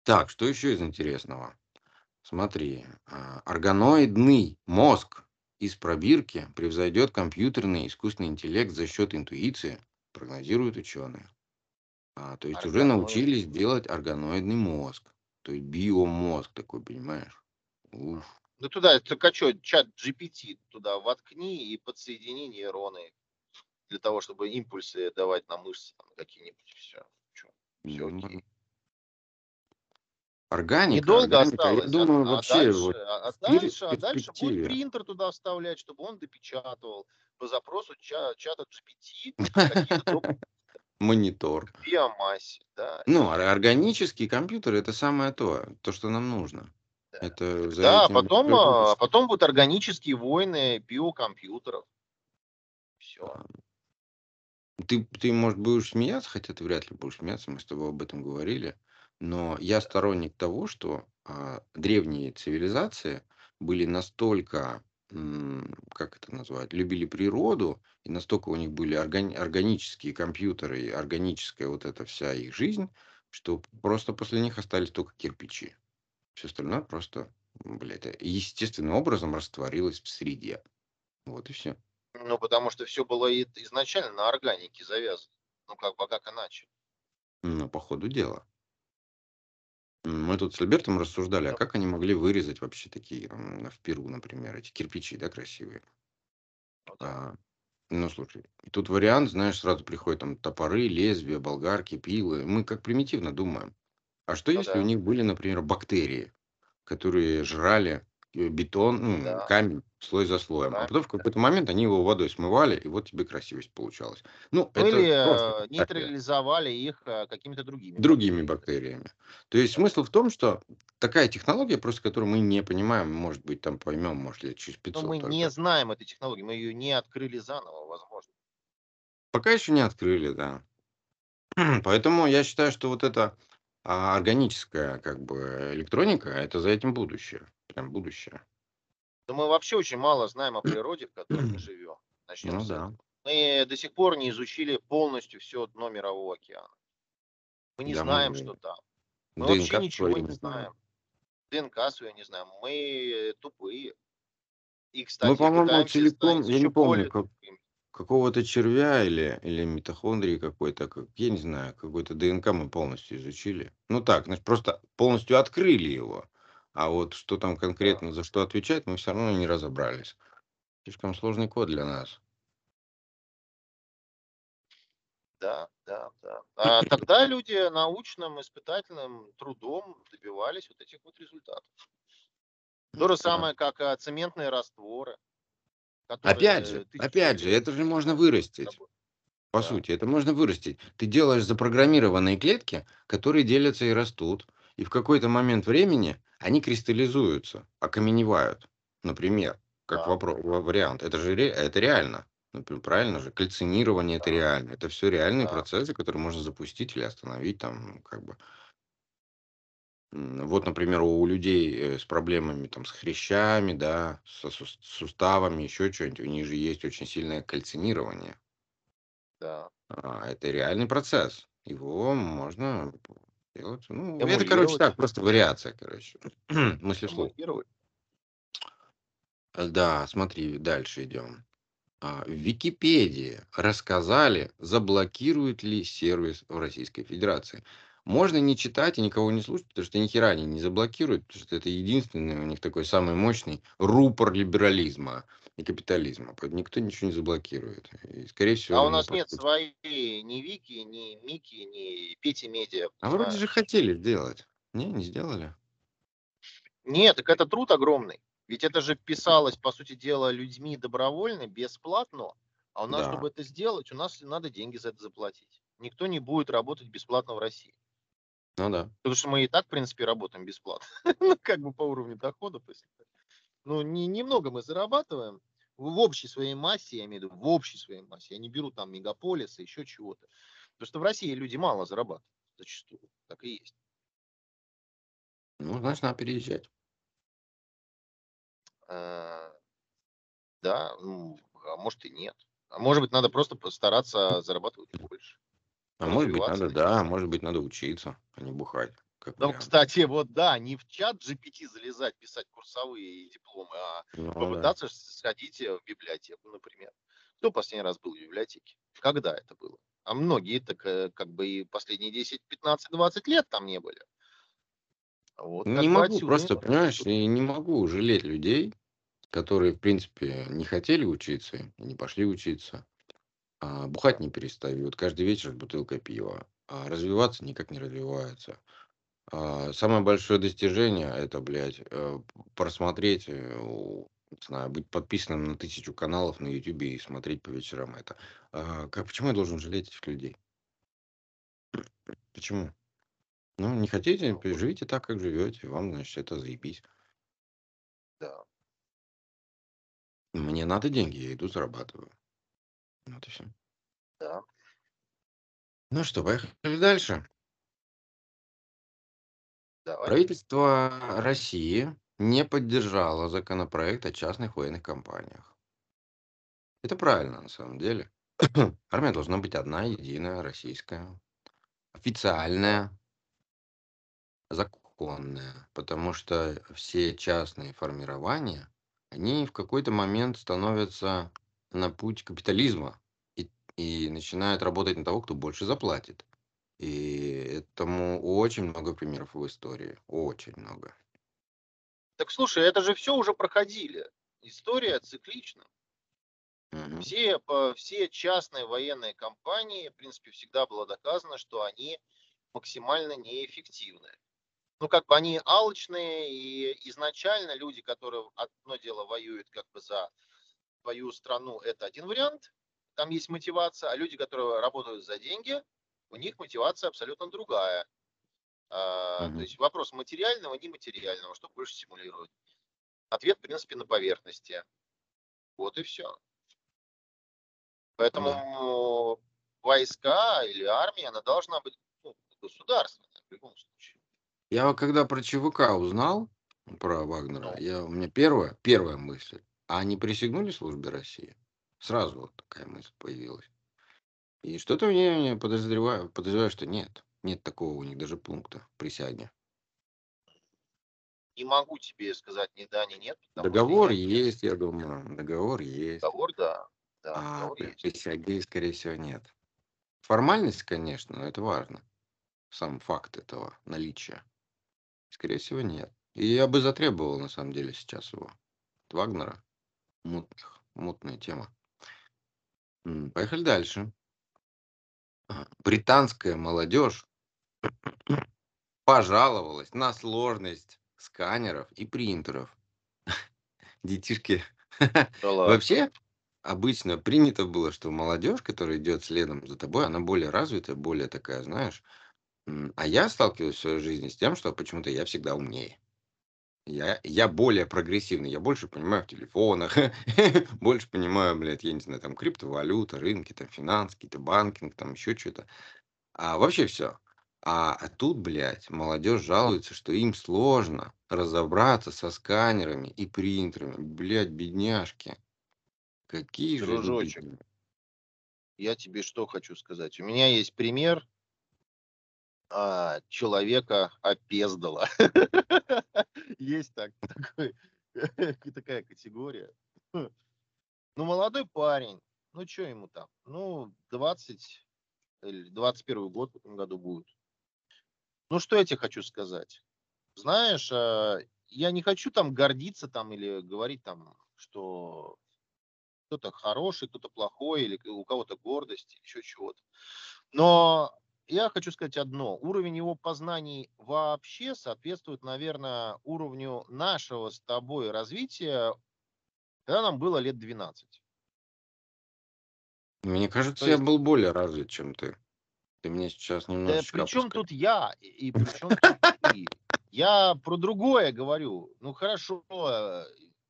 Speaker 1: Так, что еще из интересного? Смотри, а, органоидный мозг из пробирки превзойдет компьютерный искусственный интеллект за счет интуиции, прогнозируют ученые. А, то есть уже научились
Speaker 2: Органоид.
Speaker 1: делать органоидный мозг. То есть биомозг такой, понимаешь? Уф.
Speaker 2: Ну туда, только что, чат GPT туда воткни и подсоедини нейроны для того, чтобы импульсы давать на мышцы там, какие-нибудь. Все. Все
Speaker 1: Ну,
Speaker 2: окей.
Speaker 1: Органика,
Speaker 2: Недолго
Speaker 1: органика, я
Speaker 2: осталось.
Speaker 1: думаю,
Speaker 2: а,
Speaker 1: вообще
Speaker 2: а дальше,
Speaker 1: вот
Speaker 2: а, а дальше, а дальше будет принтер туда вставлять, чтобы он допечатывал по запросу ча- чата GPT
Speaker 1: монитор.
Speaker 2: биомассе. Да,
Speaker 1: Ну, ор- органический компьютер это самое то, то, что нам нужно.
Speaker 2: да.
Speaker 1: Это
Speaker 2: Да, а потом, а,
Speaker 1: будущее.
Speaker 2: потом будут органические войны биокомпьютеров. Все.
Speaker 1: Ты, ты, может, будешь смеяться, хотя ты вряд ли будешь смеяться, мы с тобой об этом говорили, но я сторонник того, что а, древние цивилизации были настолько, м, как это назвать, любили природу, и настолько у них были органи- органические компьютеры, и органическая вот эта вся их жизнь, что просто после них остались только кирпичи. Все остальное просто, блядь, э, естественным образом растворилось в среде. Вот и все.
Speaker 2: Ну, потому что все было изначально на органике завязано. Ну, как бы, а как иначе?
Speaker 1: Ну, по ходу дела. Мы тут с Альбертом рассуждали, а как они могли вырезать вообще такие в Перу, например, эти кирпичи, да, красивые.
Speaker 2: ну.
Speaker 1: А, ну, слушай, и тут вариант, знаешь, сразу приходят там топоры, лезвия, болгарки, пилы. Мы как примитивно думаем. А что
Speaker 2: Ну
Speaker 1: если у
Speaker 2: да.
Speaker 1: них были, например, бактерии, которые жрали бетон, ну,
Speaker 2: Да.
Speaker 1: камень слой за слоем, а
Speaker 2: Правильно.
Speaker 1: потом в какой-то момент они его водой смывали, и вот тебе красивость получалась. Ну,
Speaker 2: Ну
Speaker 1: это
Speaker 2: или
Speaker 1: просто
Speaker 2: э, нейтрализовали их э, какими-то другими
Speaker 1: другими
Speaker 2: бактериями.
Speaker 1: То есть
Speaker 2: Да.
Speaker 1: смысл в том, что такая технология, просто которую мы не понимаем, может быть, там поймем, может, лет через
Speaker 2: Но
Speaker 1: 500
Speaker 2: мы
Speaker 1: только.
Speaker 2: не знаем этой технологии, мы ее не открыли заново, возможно.
Speaker 1: Пока еще не открыли, да. Поэтому я считаю, что вот эта а, органическая как бы электроника, это за этим будущее. Прям будущее.
Speaker 2: Но мы вообще очень мало знаем о природе, в которой мы живем. Начнем
Speaker 1: Ну
Speaker 2: с
Speaker 1: да.
Speaker 2: Мы до сих пор не изучили полностью все дно мирового океана. Мы не
Speaker 1: Да,
Speaker 2: знаем,
Speaker 1: мы
Speaker 2: что там. Мы вообще
Speaker 1: ДНК
Speaker 2: ничего
Speaker 1: свою
Speaker 2: не
Speaker 1: знаем.
Speaker 2: знаем. ДНК свою не знаем. Мы тупые. И,
Speaker 1: Мы,
Speaker 2: кстати,
Speaker 1: по-моему,
Speaker 2: пытаемся
Speaker 1: целиком, я не помню, как,
Speaker 2: тупыми.
Speaker 1: Какого-то червя или, или митохондрии какой-то, как, я не знаю, какой-то ДНК мы полностью изучили. Ну так, значит, просто полностью открыли его. А вот что там конкретно за что отвечает, мы все равно не разобрались. Слишком сложный код для нас.
Speaker 2: да, да, да. А тогда люди научным, испытательным трудом добивались вот этих вот результатов. То же самое, как цементные растворы,
Speaker 1: Опять же,
Speaker 2: которые тысячу
Speaker 1: опять же, это же можно вырастить. По
Speaker 2: Да,
Speaker 1: сути, это можно вырастить. Ты делаешь запрограммированные клетки, которые делятся и растут. И в какой-то момент времени они кристаллизуются, окаменевают. Например, как
Speaker 2: да,
Speaker 1: вопро- ва- вариант. Это же это реально. Например, правильно же? Кальцинирование это
Speaker 2: да,
Speaker 1: реально. Это все реальные
Speaker 2: да.
Speaker 1: процессы, которые можно запустить или остановить там, как бы. Вот, например, у людей э, с проблемами там с хрящами, да, со сус- суставами, еще что-нибудь, у них же есть очень сильное кальцинирование.
Speaker 2: да.
Speaker 1: А, это реальный процесс. Его можно делать. Ну, это, короче, так, просто вариация, короче. Мысли вслух. Да, смотри, дальше идем. А, В Википедии рассказали, заблокируют ли сервис в Российской Федерации. Можно не читать и никого не слушать, потому что ни хера они не заблокируют, потому что это единственный у них такой самый мощный рупор либерализма и капитализма. Поэтому никто ничего не заблокирует. И, скорее всего,
Speaker 2: А у нас нет своей ни Вики, ни Мики, ни Пети Медиа.
Speaker 1: А вроде же хотели сделать. Не, не сделали.
Speaker 2: Нет, так это труд огромный. Ведь это же писалось, по сути дела, людьми добровольно, бесплатно. А у нас,
Speaker 1: Да.
Speaker 2: чтобы это сделать, у нас надо деньги за это заплатить. Никто не будет работать бесплатно в России.
Speaker 1: Ну да.
Speaker 2: Потому что мы и так, в принципе, работаем бесплатно. Ну, как бы по уровню доходов. если так. Ну, не, немного мы зарабатываем. В общей своей массе, я имею в виду, в общей своей массе. Я не беру там мегаполисы, еще чего-то. Потому что в России люди мало зарабатывают. Зачастую. Так и есть.
Speaker 1: Ну, значит, надо переезжать.
Speaker 2: Э, Да, ну, а может и нет. А может быть, надо просто постараться зарабатывать больше.
Speaker 1: А может быть, надо,
Speaker 2: на
Speaker 1: да, может быть, надо учиться, а не бухать, как
Speaker 2: Ну,
Speaker 1: вариант.
Speaker 2: кстати, вот да, не в чат GPT залезать, писать курсовые и дипломы, а
Speaker 1: Ну, да.
Speaker 2: попытаться с- сходить э, в библиотеку, например. Кто последний раз был в библиотеке? Когда это было? А многие так э, как бы и последние 10, 15, 20 лет там не были. Вот
Speaker 1: Не могу,
Speaker 2: отсюда
Speaker 1: просто,
Speaker 2: вопрос.
Speaker 1: понимаешь, и не могу жалеть людей, которые, в принципе, не хотели учиться и не пошли учиться, а бухать не перестают, каждый вечер с бутылкой пива, а развиваться никак не развиваются. А, Самое большое достижение это, блядь, э, просмотреть, э, не знаю, быть подписанным на тысячу каналов на YouTube и смотреть по вечерам это. А, Как, почему я должен жалеть этих людей? Почему? Ну, не хотите,
Speaker 2: Ну, вот,
Speaker 1: живите так, как живете, вам, значит, это заебись.
Speaker 2: да.
Speaker 1: Мне надо деньги, я иду зарабатываю. И все.
Speaker 2: Да.
Speaker 1: Ну что, поехали дальше.
Speaker 2: Давай.
Speaker 1: Правительство России не поддержало законопроект о частных военных компаниях. Это правильно, на самом деле. Армия должна быть одна, единая, российская, официальная, законная, потому что все частные формирования, они в какой-то момент становятся на путь капитализма и, и начинают работать на того, кто больше заплатит. И этому очень много примеров в истории. Очень много.
Speaker 2: Так слушай, это же все уже проходили. История циклична.
Speaker 1: Мгм.
Speaker 2: Все, все частные военные компании, в принципе, всегда было доказано, что они максимально неэффективны. Ну, как бы они алчные, и изначально люди, которые одно дело воюют как бы за свою страну, это один вариант, там есть мотивация, а люди, которые работают за деньги, у них мотивация абсолютно другая.
Speaker 1: Мгм.
Speaker 2: то есть вопрос материального, нематериального, что больше стимулирует. Ответ, в принципе, на поверхности. Вот и все. Поэтому м, войска или армия, она должна быть ну, государственная в любом случае.
Speaker 1: Я вот когда про ЧВК узнал, про Вагнера,
Speaker 2: Ну,
Speaker 1: я, у меня первая, первая мысль, а они присягнули службе России? Сразу вот такая мысль появилась. И что-то мне, мне подозреваю, подозреваю, что нет. Нет такого у них даже пункта присяги.
Speaker 2: не могу тебе сказать ни да, ни нет,
Speaker 1: Договор
Speaker 2: я не
Speaker 1: есть, я думаю. Договор есть.
Speaker 2: договор, да, да,
Speaker 1: А
Speaker 2: договор есть.
Speaker 1: присяги, скорее всего, нет. Формальность, конечно, но это важно. Сам факт этого наличия. Скорее всего, нет. И я бы затребовал, на самом деле, сейчас его. От Вагнера. Мутных. Мутная тема. Поехали дальше. Британская молодежь пожаловалась на сложность сканеров и принтеров. Детишки. Вообще, обычно принято было, что молодежь, которая идет следом за тобой, она более развитая, более такая, знаешь. А я сталкиваюсь в своей жизни с тем, что почему-то я всегда умнее. Я, я более прогрессивный, я больше понимаю в телефонах, больше понимаю, блядь, я не знаю, там криптовалюта, рынки, там финансы, какие-то банкинг, там еще что-то. А вообще все. А, а тут, блядь, молодежь жалуется, что им сложно разобраться со сканерами и принтерами. Блядь, бедняжки. Какие же
Speaker 2: Дружочек,
Speaker 1: бедняги.
Speaker 2: я тебе что хочу сказать. У меня есть пример а, человека опездала. Есть так, такой, такая категория. Ну, молодой парень, ну, что ему там? Ну, 20 или 21 год в этом году будет. Ну, что я тебе хочу сказать? Знаешь, а, я не хочу там гордиться там или говорить там, что кто-то хороший, кто-то плохой, или у кого-то гордость, еще чего-то. Но я хочу сказать одно. Уровень его познаний вообще соответствует, наверное, уровню нашего с тобой развития, когда нам было лет 12.
Speaker 1: Мне кажется,
Speaker 2: То
Speaker 1: я
Speaker 2: есть,
Speaker 1: был более развит, чем ты. Ты меня сейчас
Speaker 2: да
Speaker 1: немножечко
Speaker 2: при чем
Speaker 1: опускаешь.
Speaker 2: тут я и, при чем тут ты? Я про другое говорю. Ну хорошо, э,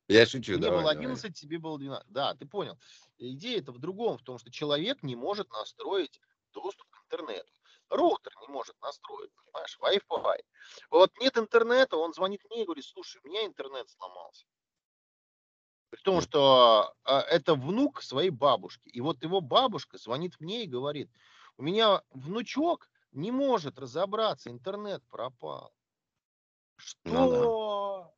Speaker 1: Я шучу,
Speaker 2: мне
Speaker 1: давай,
Speaker 2: было
Speaker 1: давай.
Speaker 2: 11, тебе было 12. Да, ты понял. Идея это в другом, в том, что человек не может настроить доступ к интернету. Роутер не может настроить, понимаешь, Wi-Fi. Вот нет интернета, он звонит мне и говорит, слушай, у меня интернет сломался. При том, что а, это внук своей бабушки. И вот его бабушка звонит мне и говорит, у меня внучок не может разобраться, интернет пропал.
Speaker 1: Ну да.
Speaker 2: Что?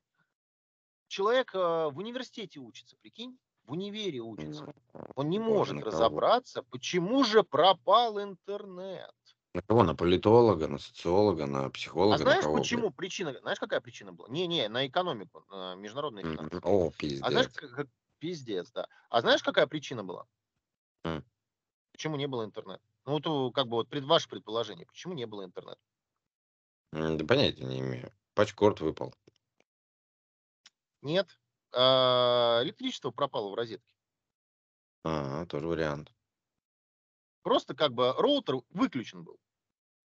Speaker 2: Человек а, в университете учится, прикинь? В универе учится.
Speaker 1: Ну,
Speaker 2: Он не может разобраться, почему же пропал интернет.
Speaker 1: На кого? На политолога, на социолога, на
Speaker 2: А
Speaker 1: психолога, на
Speaker 2: знаешь,
Speaker 1: блядь?
Speaker 2: почему причина? Знаешь, какая причина была? Не-не, на экономику, на
Speaker 1: Мгм.
Speaker 2: финансы.
Speaker 1: О,
Speaker 2: А знаешь,
Speaker 1: пиздец.
Speaker 2: как, как- пиздец, да. А знаешь, какая причина была?
Speaker 1: М.
Speaker 2: Почему не было интернета? Ну, вот как бы вот пред ваше предположение, почему не было интернета?
Speaker 1: М, Да понятия не имею. Пачкорд выпал.
Speaker 2: Нет. А, электричество пропало в розетке.
Speaker 1: А, тоже вариант.
Speaker 2: Просто как бы роутер выключен был.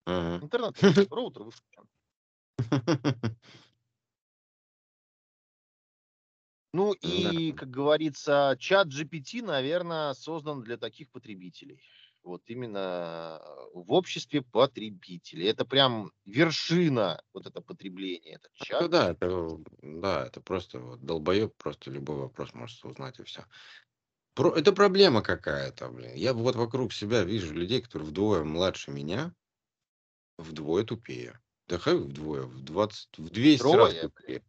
Speaker 1: Мгм.
Speaker 2: Интернет роутер выключен. Ну
Speaker 1: Да.
Speaker 2: и, как говорится, чат GPT, наверное, создан для таких потребителей. Вот именно в обществе потребителей. Это прям вершина вот это потребления, этот
Speaker 1: Это
Speaker 2: чат
Speaker 1: да, это, да, это просто вот долбоеб, просто любой вопрос может узнать и все. Про, это проблема какая-то, блин. Я вот вокруг себя вижу людей, которые вдвое младше меня, вдвое тупее. Да хай вдвое, в 20, в 200 раз
Speaker 2: Трое, блин.
Speaker 1: тупее.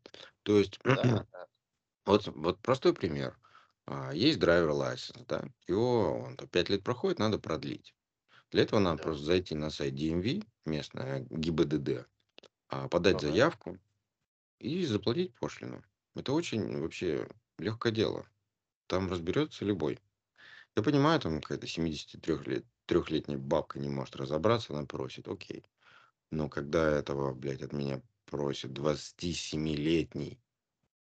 Speaker 1: То есть,
Speaker 2: Да, да.
Speaker 1: вот, вот простой пример. А, Есть драйвер license, да, его он, 5 лет проходит, надо продлить. Для этого надо
Speaker 2: Да.
Speaker 1: просто зайти на сайт DMV, местное ГИБДД, а, подать
Speaker 2: Ага.
Speaker 1: заявку и заплатить пошлину. Это очень вообще легкое дело. Там разберется любой. Я понимаю, там какая-то 73-летняя бабка не может разобраться, она просит, окей. Но когда этого, блядь, от меня просит 27-летний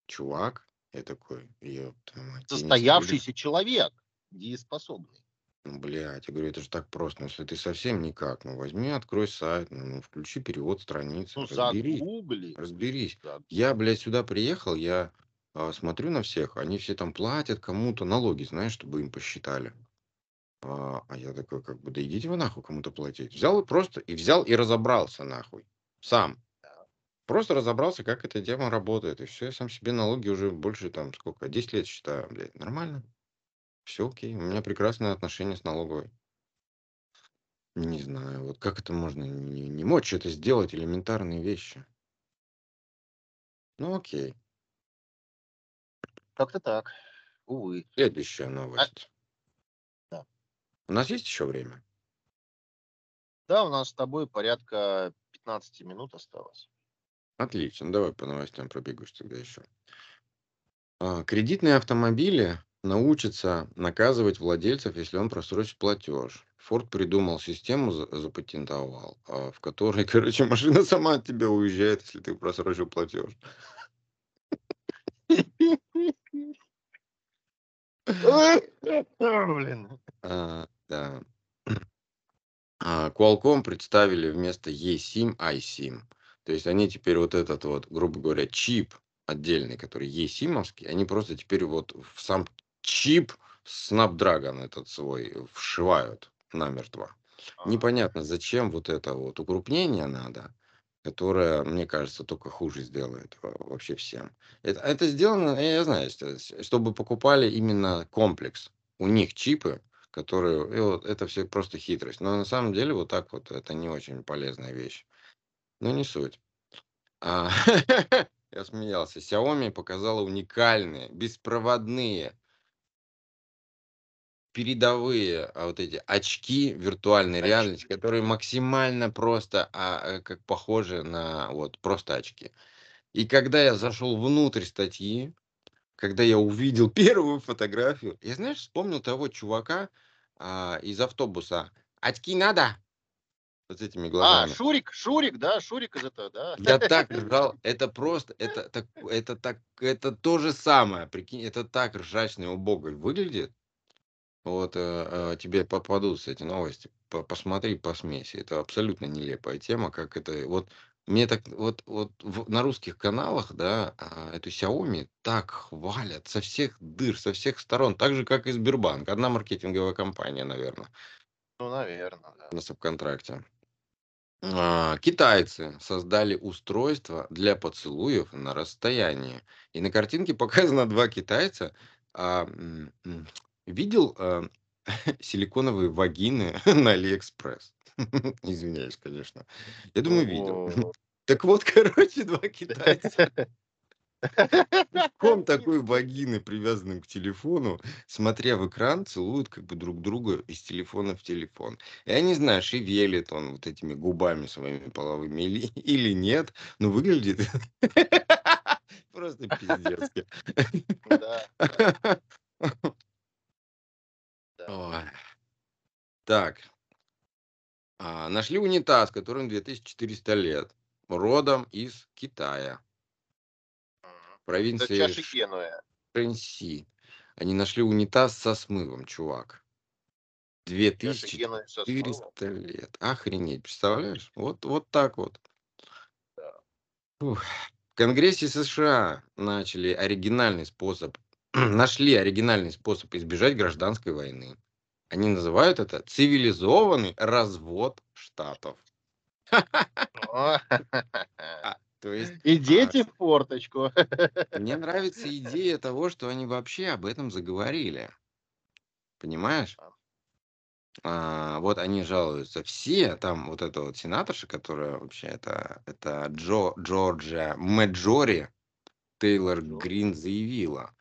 Speaker 1: чувак, я такой, твою мать.
Speaker 2: Состоявшийся человек, дееспособный.
Speaker 1: Ну, блядь, я говорю, это же так просто. Ну, если ты совсем никак, ну, возьми, открой сайт, ну, ну, включи перевод страницы,
Speaker 2: Ну,
Speaker 1: разберись,
Speaker 2: загугли.
Speaker 1: разберись.
Speaker 2: Загугли.
Speaker 1: Я, блядь, сюда приехал, я а, смотрю на всех, они все там платят кому-то налоги, знаешь, чтобы им посчитали. А, а я такой, как бы, да идите вы нахуй кому-то платить. Взял и просто, и взял и разобрался нахуй. Сам. Просто разобрался, как эта тема работает. И все, я сам себе налоги уже больше, там, сколько, 10 лет считаю, блядь, нормально. Все окей, у меня прекрасные отношения с налоговой. Не знаю, вот как это можно не, не мочь это сделать, элементарные вещи. Ну окей.
Speaker 2: Как-то так. Увы.
Speaker 1: Следующая новость. У нас есть еще время?
Speaker 2: Да, у нас с тобой порядка 15 минут осталось.
Speaker 1: Отлично, давай по новостям пробегусь тогда еще. А, кредитные автомобили научатся наказывать владельцев, если он просрочит платеж. Форд придумал систему, за- запатентовал, а, в которой, короче, машина сама от тебя уезжает, если ты просрочил платеж.
Speaker 2: Блин.
Speaker 1: А, да. А, Qualcomm представили вместо eSIM iSIM. То есть они теперь вот этот вот, грубо говоря, чип отдельный, который eSIM-овский, они просто теперь вот в сам чип Snapdragon этот свой вшивают намертво.
Speaker 2: А,
Speaker 1: Непонятно, зачем вот это вот укрупнение надо, которое, мне кажется, только хуже сделает во- вообще всем. Это, это сделано, я знаю, что- чтобы покупали именно комплекс. У них чипы, которые... и вот это все просто хитрость. Но на самом деле вот так вот это не очень полезная вещь. Но не суть. А, я смеялся. Xiaomi показала уникальные беспроводные передовые а, вот эти очки виртуальной
Speaker 2: Очки.
Speaker 1: реальности, которые максимально просто а, э, как похожи на вот просто очки. И когда я зашел внутрь статьи, когда я увидел первую фотографию, я, знаешь, вспомнил того чувака а, из автобуса. Очки надо? Вот с этими
Speaker 2: А,
Speaker 1: глазами.
Speaker 2: Шурик, Шурик, да, Шурик из этого, да.
Speaker 1: Я так ржал, это просто, это так, это так, это то же самое, прикинь, это так ржачно и убого выглядит. Вот э, э, тебе попадутся эти новости, по- посмотри, посмейся. Это абсолютно нелепая тема, как это, вот мне так, вот, вот в- на русских каналах, да, а, эту Xiaomi так хвалят со всех дыр, со всех сторон, так же, как и Сбербанк. Одна маркетинговая компания, наверное,
Speaker 2: Ну, наверное, да.
Speaker 1: на субконтракте. А, Китайцы создали устройство для поцелуев на расстоянии. И на картинке показано два китайца. А, м, м, видел а, силиконовые вагины на Алиэкспресс? Извиняюсь, конечно. Я думаю, видел. Так вот, короче, два китайца Ком такой вагины, привязанным к телефону, смотря в экран, целуют как бы друг друга из телефона в телефон. Я не знаю, шевелит он вот этими губами своими половыми или, или нет, но выглядит просто пиздецки. Так, а, нашли унитаз, которому 2400 лет, родом из Китая,
Speaker 2: Генуя.
Speaker 1: Шэньси. Они нашли унитаз со смывом, чувак.
Speaker 2: Чаша Генуя со смывом.
Speaker 1: 2400 лет. Охренеть, представляешь? Вот, вот так вот.
Speaker 2: Да.
Speaker 1: В Конгрессе США начали оригинальный способ, нашли оригинальный способ избежать гражданской войны. Они называют это цивилизованный развод штатов. А, то есть
Speaker 2: И
Speaker 1: а,
Speaker 2: дети в форточку.
Speaker 1: мне нравится идея того, что они вообще об этом заговорили. Понимаешь? А, вот они жалуются все, там вот эта вот сенаторша, которая вообще это, это Джо, Джорджия Мэджори Тейлор. Грин заявила,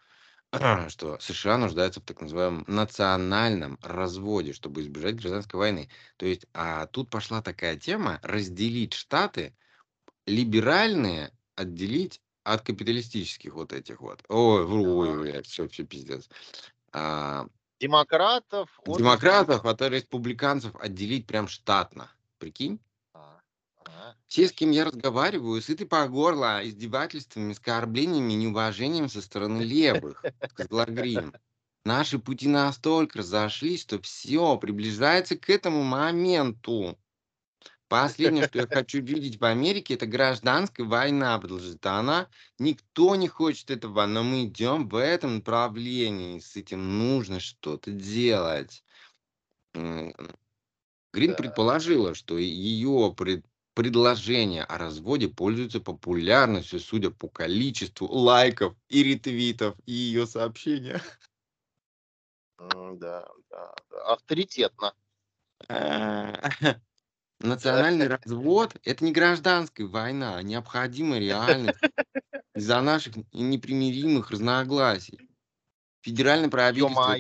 Speaker 1: что США нуждаются в так называемом национальном разводе, чтобы избежать гражданской войны. То есть, а тут пошла такая тема разделить штаты, либеральные отделить от капиталистических вот этих вот. Ой, ой,
Speaker 2: Ага.
Speaker 1: ой, все, все пиздец. А,
Speaker 2: Демократов от
Speaker 1: демократов от республиканцев отделить прям штатно. Прикинь? Те, с кем я разговариваю, сыты по горло издевательствами, оскорблениями, неуважением со стороны левых, сказала Грин. Наши пути настолько разошлись, что все приближается к этому моменту. Последнее, что я хочу видеть в Америке, это гражданская война, продолжит она. Никто не хочет этого, но мы идем в этом направлении. С этим нужно что-то делать. Грин
Speaker 2: Да.
Speaker 1: предположила, что ее пред- предложение о разводе пользуется популярностью, судя по количеству лайков и ретвитов и ее сообщения.
Speaker 2: Да, да, да. Авторитетно.
Speaker 1: Национальный развод – это не гражданская война, а необходимая реальность из-за наших непримиримых разногласий. Федеральное правительство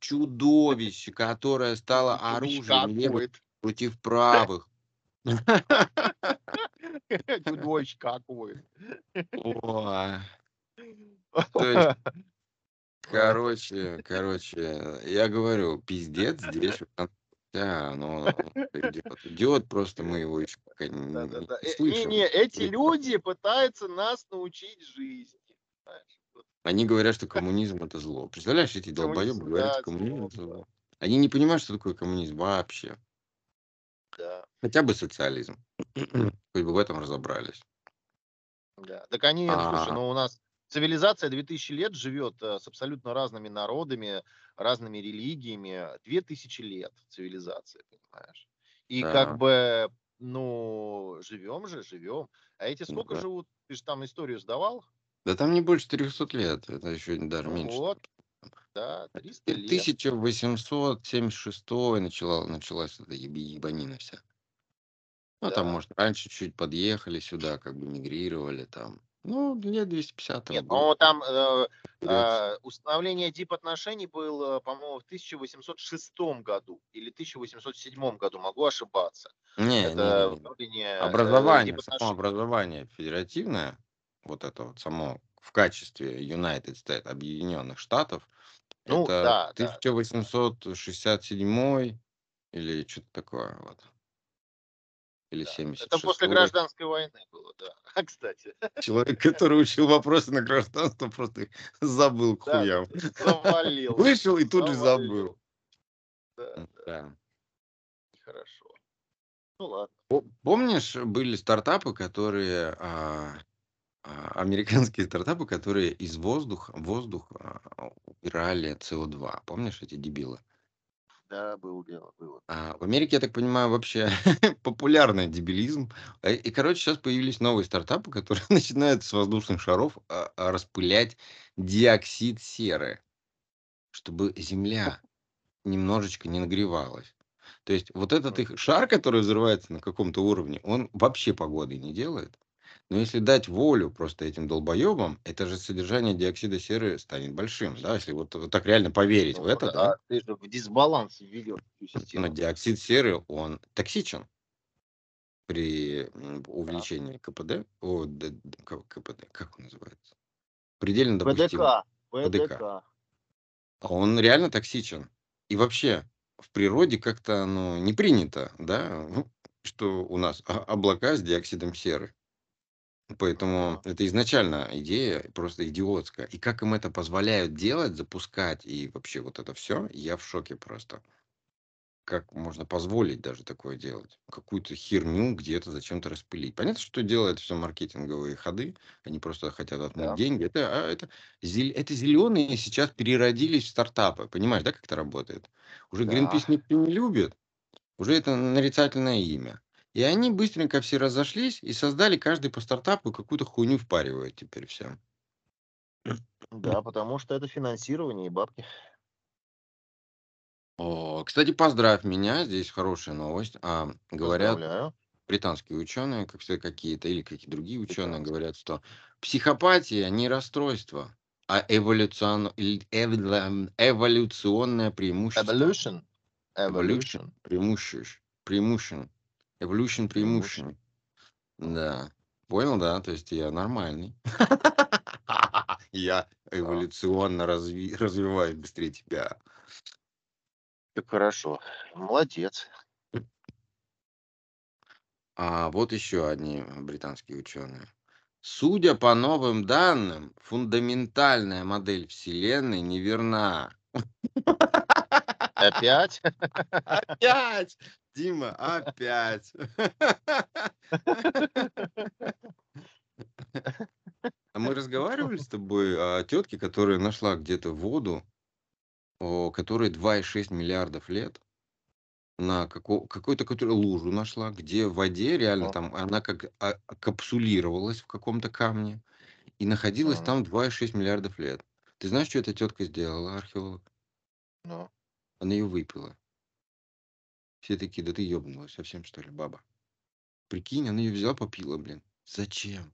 Speaker 1: чудовище, которое стало оружием против правых. То есть, Короче, короче, я говорю, пиздец здесь да, но идет. Идет, просто мы его еще пока не,
Speaker 2: Да-да-да.
Speaker 1: не
Speaker 2: Э,
Speaker 1: слышим.
Speaker 2: Не-не, эти
Speaker 1: Видимо.
Speaker 2: люди пытаются нас научить жизни.
Speaker 1: Они говорят, что коммунизм это зло. Представляешь, эти долбоебы говорят,
Speaker 2: да,
Speaker 1: что коммунизм это
Speaker 2: да.
Speaker 1: зло. Они не понимают, что такое коммунизм вообще.
Speaker 2: Да,
Speaker 1: Хотя бы социализм. Хоть бы в этом разобрались.
Speaker 2: да. Так они, слушай,
Speaker 1: А,
Speaker 2: ну у нас цивилизация 2000 лет живет э, с абсолютно разными народами, разными религиями. 2000 лет цивилизация, понимаешь? И
Speaker 1: да,
Speaker 2: как бы, ну, живем же, живем. А эти сколько
Speaker 1: да.
Speaker 2: живут? Ты же там историю сдавал?
Speaker 1: Да там не больше 300 лет, это еще даже
Speaker 2: Ну
Speaker 1: меньше.
Speaker 2: вот, да, 300 лет.
Speaker 1: 1876 начала, началась эта ебанина вся. Ну, там,
Speaker 2: Да.
Speaker 1: может, раньше чуть подъехали сюда, как бы мигрировали там. Ну, лет 250
Speaker 2: Нет,
Speaker 1: было.
Speaker 2: ну там э, э, установление дип-отношений было, по-моему, в 1806 году или 1807 году, могу ошибаться.
Speaker 1: Не, не,
Speaker 2: Это
Speaker 1: не, не.
Speaker 2: э,
Speaker 1: Образование, само
Speaker 2: дип-отношений.
Speaker 1: образование федеративное, вот это вот само в качестве United States, Объединенных Штатов,
Speaker 2: Ну,
Speaker 1: это
Speaker 2: да, да.
Speaker 1: 1867 или что-то такое вот. Или
Speaker 2: да.
Speaker 1: 76
Speaker 2: Это после гражданской войны было, да. Кстати.
Speaker 1: Человек, который учил вопросы на гражданство, просто их забыл к
Speaker 2: Да,
Speaker 1: хуям.
Speaker 2: завалил.
Speaker 1: Вышел и тут же
Speaker 2: Завалил.
Speaker 1: забыл.
Speaker 2: Да,
Speaker 1: Да.
Speaker 2: хорошо. Ну ладно.
Speaker 1: По- Помнишь, были стартапы, которые а, а, американские стартапы, которые из воздуха воздух а, убирали СО2. Помнишь эти дебилы?
Speaker 2: Да, было дело, было.
Speaker 1: А в Америке, я так понимаю, вообще популярный дебилизм. Э, и, короче, сейчас появились новые стартапы, которые начинают с воздушных шаров а, а, распылять диоксид серы, чтобы Земля немножечко не нагревалась. То есть вот этот их шар, который взрывается на каком-то уровне, он вообще погоды не делает. Но если дать волю просто этим долбоебам, это же содержание диоксида серы станет большим, да, если вот, вот так реально поверить в
Speaker 2: Ну
Speaker 1: это, да.
Speaker 2: да, ты же в дисбаланс введешь всю
Speaker 1: Но
Speaker 2: систему.
Speaker 1: диоксид серы, он токсичен при м,
Speaker 2: Да.
Speaker 1: увеличении КПД, о, д- д- КПД, как он называется? Предельно допустим
Speaker 2: ПДК,
Speaker 1: ПДК. А Он реально токсичен. И вообще в природе как-то ну, не принято, да, ну, что у нас облака с диоксидом серы. Поэтому это изначально идея просто идиотская. И как им это позволяют делать, запускать и вообще вот это все, я в шоке просто. Как можно позволить даже такое делать? Какую-то херню где-то зачем-то распылить. Понятно, что делают все маркетинговые ходы. Они просто хотят отмыть
Speaker 2: Да,
Speaker 1: деньги. Это, а, это, это зеленые сейчас переродились в стартапы. Понимаешь, да, как это работает? Уже
Speaker 2: да,
Speaker 1: Greenpeace никто не любит. Уже это нарицательное имя. И они быстренько все разошлись и создали каждый по стартапу какую-то хуйню впаривают теперь всем.
Speaker 2: да, потому что это финансирование и бабки.
Speaker 1: О, кстати, поздравь меня, здесь хорошая новость. А, говорят,
Speaker 2: Поздравляю.
Speaker 1: британские ученые, как сказать, какие-то, или какие-то другие ученые говорят, что психопатия не расстройство, а эволюцион- эволюционное преимущество.
Speaker 2: Evolution.
Speaker 1: Evolution
Speaker 2: Evolution.
Speaker 1: преимущественно. Преимущен. Evolution преимущен. Да. Понял, да? То есть я нормальный. Я эволюционно разви- развиваюсь быстрее тебя.
Speaker 2: Как хорошо. Молодец.
Speaker 1: А вот еще одни британские ученые. Судя по новым данным, фундаментальная модель Вселенной неверна.
Speaker 2: Опять?
Speaker 1: Опять! Дима, опять! А мы разговаривали с тобой о тетке, которая нашла где-то воду, о, которой 2,6 миллиардов лет, на како- какой-то которую лужу нашла, где в воде реально там она как а- капсулировалась в каком-то камне и находилась
Speaker 2: м,
Speaker 1: там 2,6 миллиардов лет. Ты знаешь, что эта тетка сделала, археолог?
Speaker 2: ну.
Speaker 1: Она ее выпила. Все такие, да ты ебнулась совсем, что ли, баба? Прикинь, она ее взяла, попила, блин. Зачем?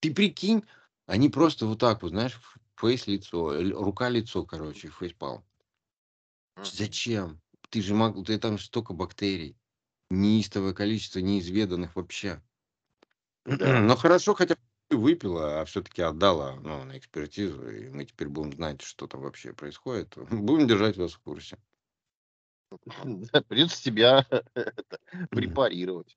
Speaker 1: Ты прикинь, они просто вот так вот, знаешь, фейс-лицо, рука-лицо, короче, фейспал. Зачем? Ты же мог, ты там столько бактерий, неистовое количество неизведанных вообще.
Speaker 2: Да.
Speaker 1: Но хорошо, хотя выпила, а все-таки отдала ну, на экспертизу, и мы теперь будем знать, что там вообще происходит. Будем держать вас в курсе.
Speaker 2: Придется тебя препарировать.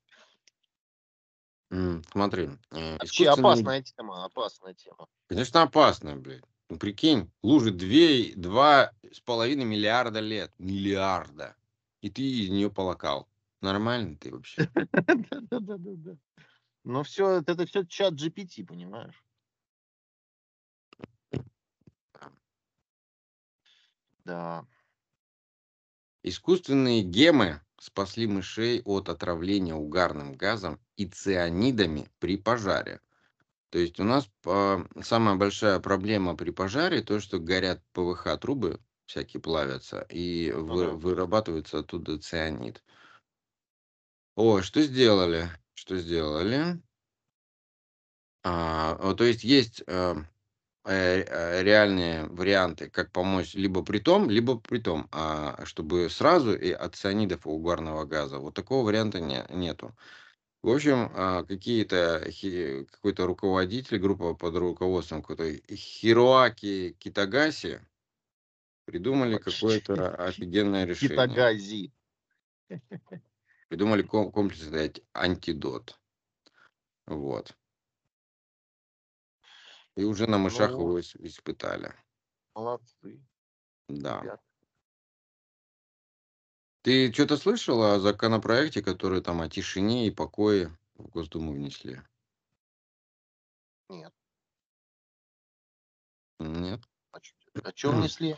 Speaker 1: Смотри, э,
Speaker 2: Вообще
Speaker 1: искусственный
Speaker 2: опасная тема, опасная тема.
Speaker 1: Конечно, опасно, блядь. Ну, прикинь, лужи две, два с половиной миллиарда лет. Миллиарда. И ты из нее полокал. Нормально ты вообще?
Speaker 2: Да-да-да-да. Ну все, это все чат GPT, понимаешь? Да.
Speaker 1: Искусственные гемы спасли мышей от отравления угарным газом и цианидами при пожаре. То есть у нас а, самая большая проблема при пожаре то, что горят ПВХ трубы, всякие плавятся, и
Speaker 2: Ну
Speaker 1: вы- вырабатывается оттуда цианид. О, что сделали? Что сделали? А, то есть есть э, реальные варианты, как помочь либо при том, либо при том, а, чтобы сразу и от цианидов и угарного газа. Вот такого варианта не, нету. В общем, а, какие-то какой-то руководитель, группа под руководством какой-то Хироаки Китагаси придумали какое-то офигенное решение.
Speaker 2: Китагази.
Speaker 1: Придумали ком- комплексный ать- антидот. Вот. И уже на мышах
Speaker 2: Ну,
Speaker 1: его ис- испытали.
Speaker 2: молодцы,
Speaker 1: Да. Ты что-то слышал о законопроекте, который там о тишине и покое в Госдуму внесли?
Speaker 2: Нет.
Speaker 1: Нет?
Speaker 2: А что внесли?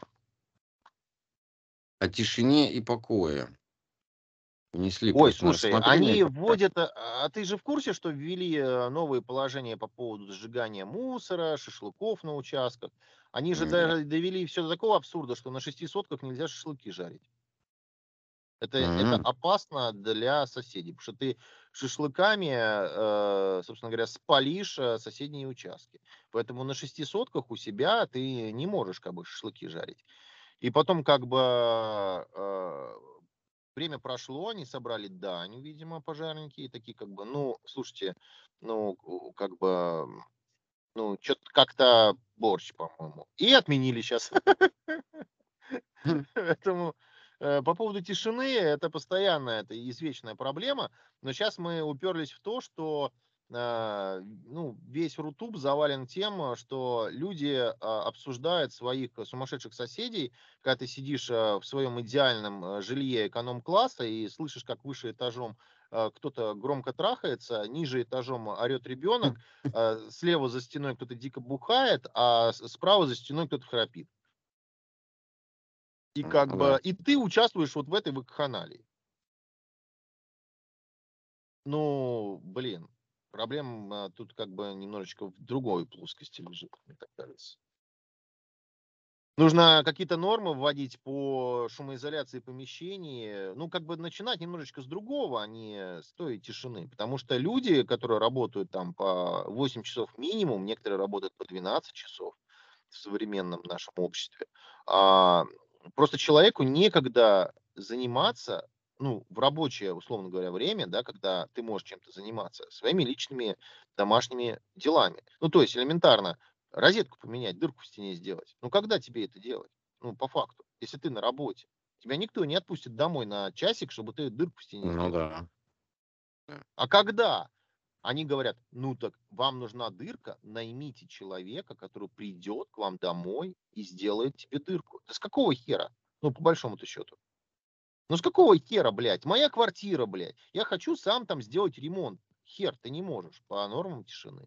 Speaker 1: О тишине и покое. Внесли
Speaker 2: Ой, слушай, они вводят, а а ты же в курсе, что ввели э, новые положения по поводу сжигания мусора, шашлыков на участках? Они же
Speaker 1: Нет.
Speaker 2: даже довели все до такого абсурда, что на шести сотках нельзя шашлыки жарить. Это, это
Speaker 1: М.
Speaker 2: опасно для соседей, потому что ты шашлыками, э, собственно говоря, спалишь э, соседние участки. Поэтому на шести сотках у себя ты не можешь как бы шашлыки жарить. И потом как бы э, время прошло, они собрали дань, видимо, пожарники, и такие как бы, ну, слушайте, ну, как бы, ну, что-то как-то борщ, по-моему. И отменили сейчас. Поэтому э, по поводу тишины, это постоянная, это извечная проблема. Но сейчас мы уперлись в то, что ну, весь Рутуб завален тем, э, что люди а, обсуждают своих сумасшедших соседей, когда ты сидишь в своем идеальном жилье эконом-класса и слышишь, как выше этажом кто-то громко трахается, ниже этажом орет ребенок, слева за стеной кто-то дико бухает, а справа за стеной кто-то храпит. И как
Speaker 1: да.
Speaker 2: бы, и ты участвуешь вот в этой вакханалии. Ну, блин, проблема тут как бы немножечко в другой плоскости лежит, мне так кажется. Нужно какие-то нормы вводить по шумоизоляции помещений. Ну, как бы начинать немножечко с другого, а не с той тишины. Потому что люди, которые работают там по 8 часов минимум, некоторые работают по 12 часов в современном нашем обществе, а, просто человеку некогда заниматься, ну, в рабочее, условно говоря, время, да, когда ты можешь чем-то заниматься, своими личными домашними делами. Ну, то есть элементарно розетку поменять, дырку в стене сделать. Ну, когда тебе это делать? Ну, по факту, если ты на работе. Тебя никто не отпустит домой на часик, чтобы ты дырку в стене
Speaker 1: Ну
Speaker 2: сделал.
Speaker 1: да.
Speaker 2: А когда? Они говорят, ну так вам нужна дырка, наймите человека, который придет к вам домой и сделает тебе дырку. Да с какого хера? Ну, по большому-то счету. Ну, с какого хера, блядь? Моя квартира, блядь. Я хочу сам там сделать ремонт. Хер, ты не можешь по нормам тишины.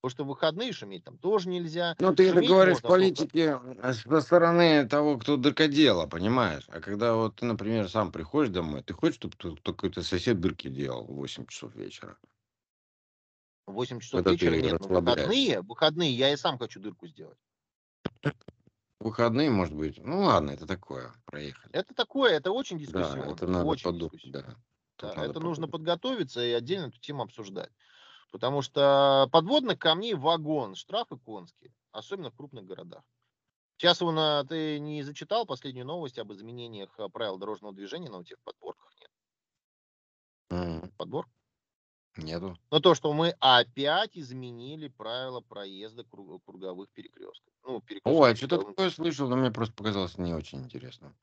Speaker 2: Потому что в выходные шуметь там тоже нельзя.
Speaker 1: Ну, ты это говоришь политики э, со стороны того, кто дыркодела, понимаешь? А когда вот ты, например, сам приходишь домой, ты хочешь, чтобы тут какой-то сосед дырки делал в 8 часов вечера?
Speaker 2: В 8 часов вечера нет, но
Speaker 1: расслабляешься.
Speaker 2: выходные, выходные я и сам хочу дырку сделать.
Speaker 1: В выходные, может быть. Ну ладно, это такое, проехали.
Speaker 2: Это такое, это очень
Speaker 1: Да,
Speaker 2: дискуссионно.
Speaker 1: это надо
Speaker 2: очень
Speaker 1: подумать, да.
Speaker 2: Да,
Speaker 1: надо
Speaker 2: это нужно
Speaker 1: подумать.
Speaker 2: подготовиться и отдельно эту тему обсуждать. Потому что подводных камней вагон, штрафы конские, особенно в крупных городах. Сейчас вон, а, ты не зачитал последнюю новость об изменениях а, правил дорожного движения, но у тех подборках нет.
Speaker 1: М,
Speaker 2: Подбор?
Speaker 1: Нету.
Speaker 2: Но то, что мы опять изменили правила проезда кру- круговых перекрестков. Ну, перекрестков
Speaker 1: Ой,
Speaker 2: с
Speaker 1: что-то такое слышал, но мне просто показалось не очень интересно.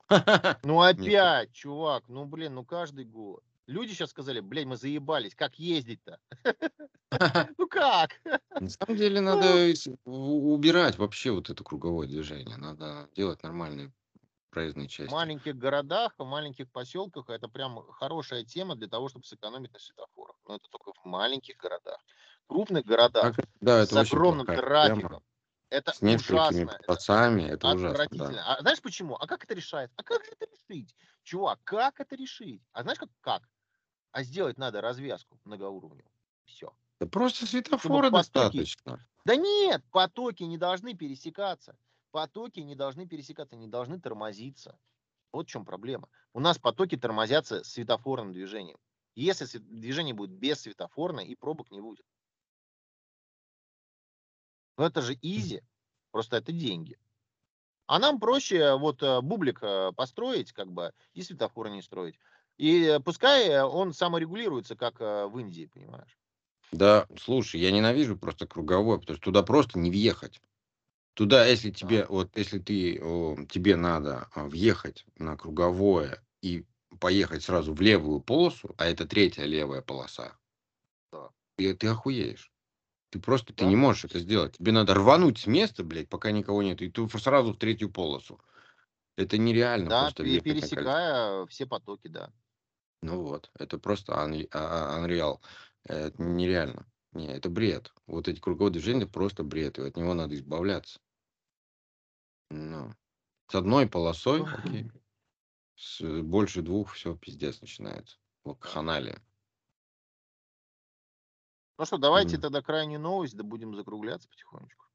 Speaker 2: Ну опять, чувак, ну блин, ну каждый год. Люди сейчас сказали, блядь, мы заебались, как ездить-то? Ну как?
Speaker 1: На самом деле
Speaker 2: Ну,
Speaker 1: надо убирать вообще вот это круговое движение. Надо делать нормальные проездные
Speaker 2: в
Speaker 1: части.
Speaker 2: маленьких городах, в маленьких поселках это прям хорошая тема для того, чтобы сэкономить на светофорах. Но это только в маленьких городах. В крупных городах
Speaker 1: да,
Speaker 2: с
Speaker 1: это очень
Speaker 2: огромным трафиком
Speaker 1: тема.
Speaker 2: это
Speaker 1: С несколькими
Speaker 2: ужасно, это
Speaker 1: пацами, это ужасно, да.
Speaker 2: А знаешь почему? А как это решает? А как же это решить? Чувак, как это решить? А знаешь как? Как? А сделать надо развязку многоуровневую. Все.
Speaker 1: Да просто
Speaker 2: Чтобы
Speaker 1: светофора
Speaker 2: потоки
Speaker 1: достаточно.
Speaker 2: Да нет, потоки не должны пересекаться. Потоки не должны пересекаться, не должны тормозиться. Вот в чем проблема. У нас потоки тормозятся светофорным движением. Если движение будет без светофорно, и пробок не будет. Но это же изи, просто это деньги. А нам проще вот э, бублик э, построить, как бы, и светофора не строить. И э, пускай он саморегулируется, как в Индии, понимаешь?
Speaker 1: Да, слушай, я ненавижу просто круговое, потому что туда просто не въехать. Туда, если
Speaker 2: А,
Speaker 1: тебе, вот, если ты, о, тебе надо а, въехать на круговое и поехать сразу в левую полосу, а это третья левая полоса,
Speaker 2: да.
Speaker 1: и ты охуеешь. Ты просто, ты
Speaker 2: Да.
Speaker 1: не можешь это сделать. Тебе надо рвануть с места, блядь, пока никого нет, и ты сразу в третью полосу. Это нереально
Speaker 2: Да,
Speaker 1: просто
Speaker 2: пересекая все потоки, да.
Speaker 1: Ну вот, это просто unre- а- а- unreal. Это нереально. Не, это бред. Вот эти круговые движения просто бред, и от него надо избавляться. Ну, с одной полосой, окей. С больше двух все пиздец начинается. Вакханалия.
Speaker 2: Ну что, давайте
Speaker 1: М.
Speaker 2: тогда крайнюю новость, да будем закругляться потихонечку.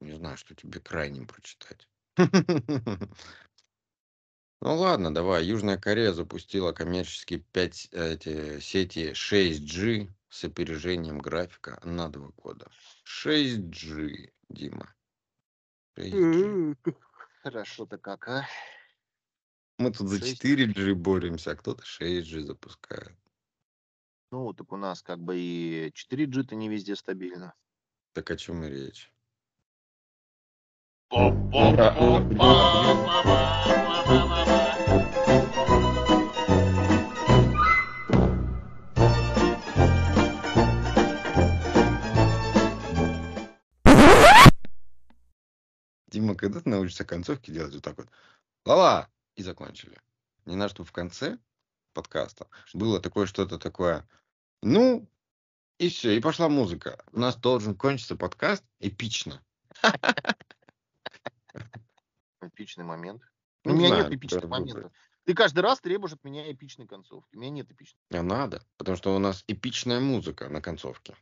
Speaker 1: Не знаю, что тебе крайним прочитать. Ну ладно, давай. Южная Корея запустила коммерческие 5 эти сети 6G с опережением графика на два года. 6G, Дима. 6G.
Speaker 2: Хорошо-то как, а?
Speaker 1: Мы тут за
Speaker 2: 6.
Speaker 1: 4G боремся, а кто-то 6G запускает.
Speaker 2: Ну, так у нас как бы и 4G-то не везде стабильно.
Speaker 1: Так о чем и речь? Дима, когда ты научишься концовки делать вот так вот? Лала! И закончили. Не надо, чтобы в конце подкаста было такое что-то такое. Ну, и все, и пошла музыка. У нас должен кончиться подкаст эпично.
Speaker 2: Эпичный момент.
Speaker 1: Ну,
Speaker 2: У меня нет эпичных моментов. Ты каждый раз требуешь от меня эпичной концовки. У меня нет эпичной.
Speaker 1: А надо, потому что у нас эпичная музыка на концовке.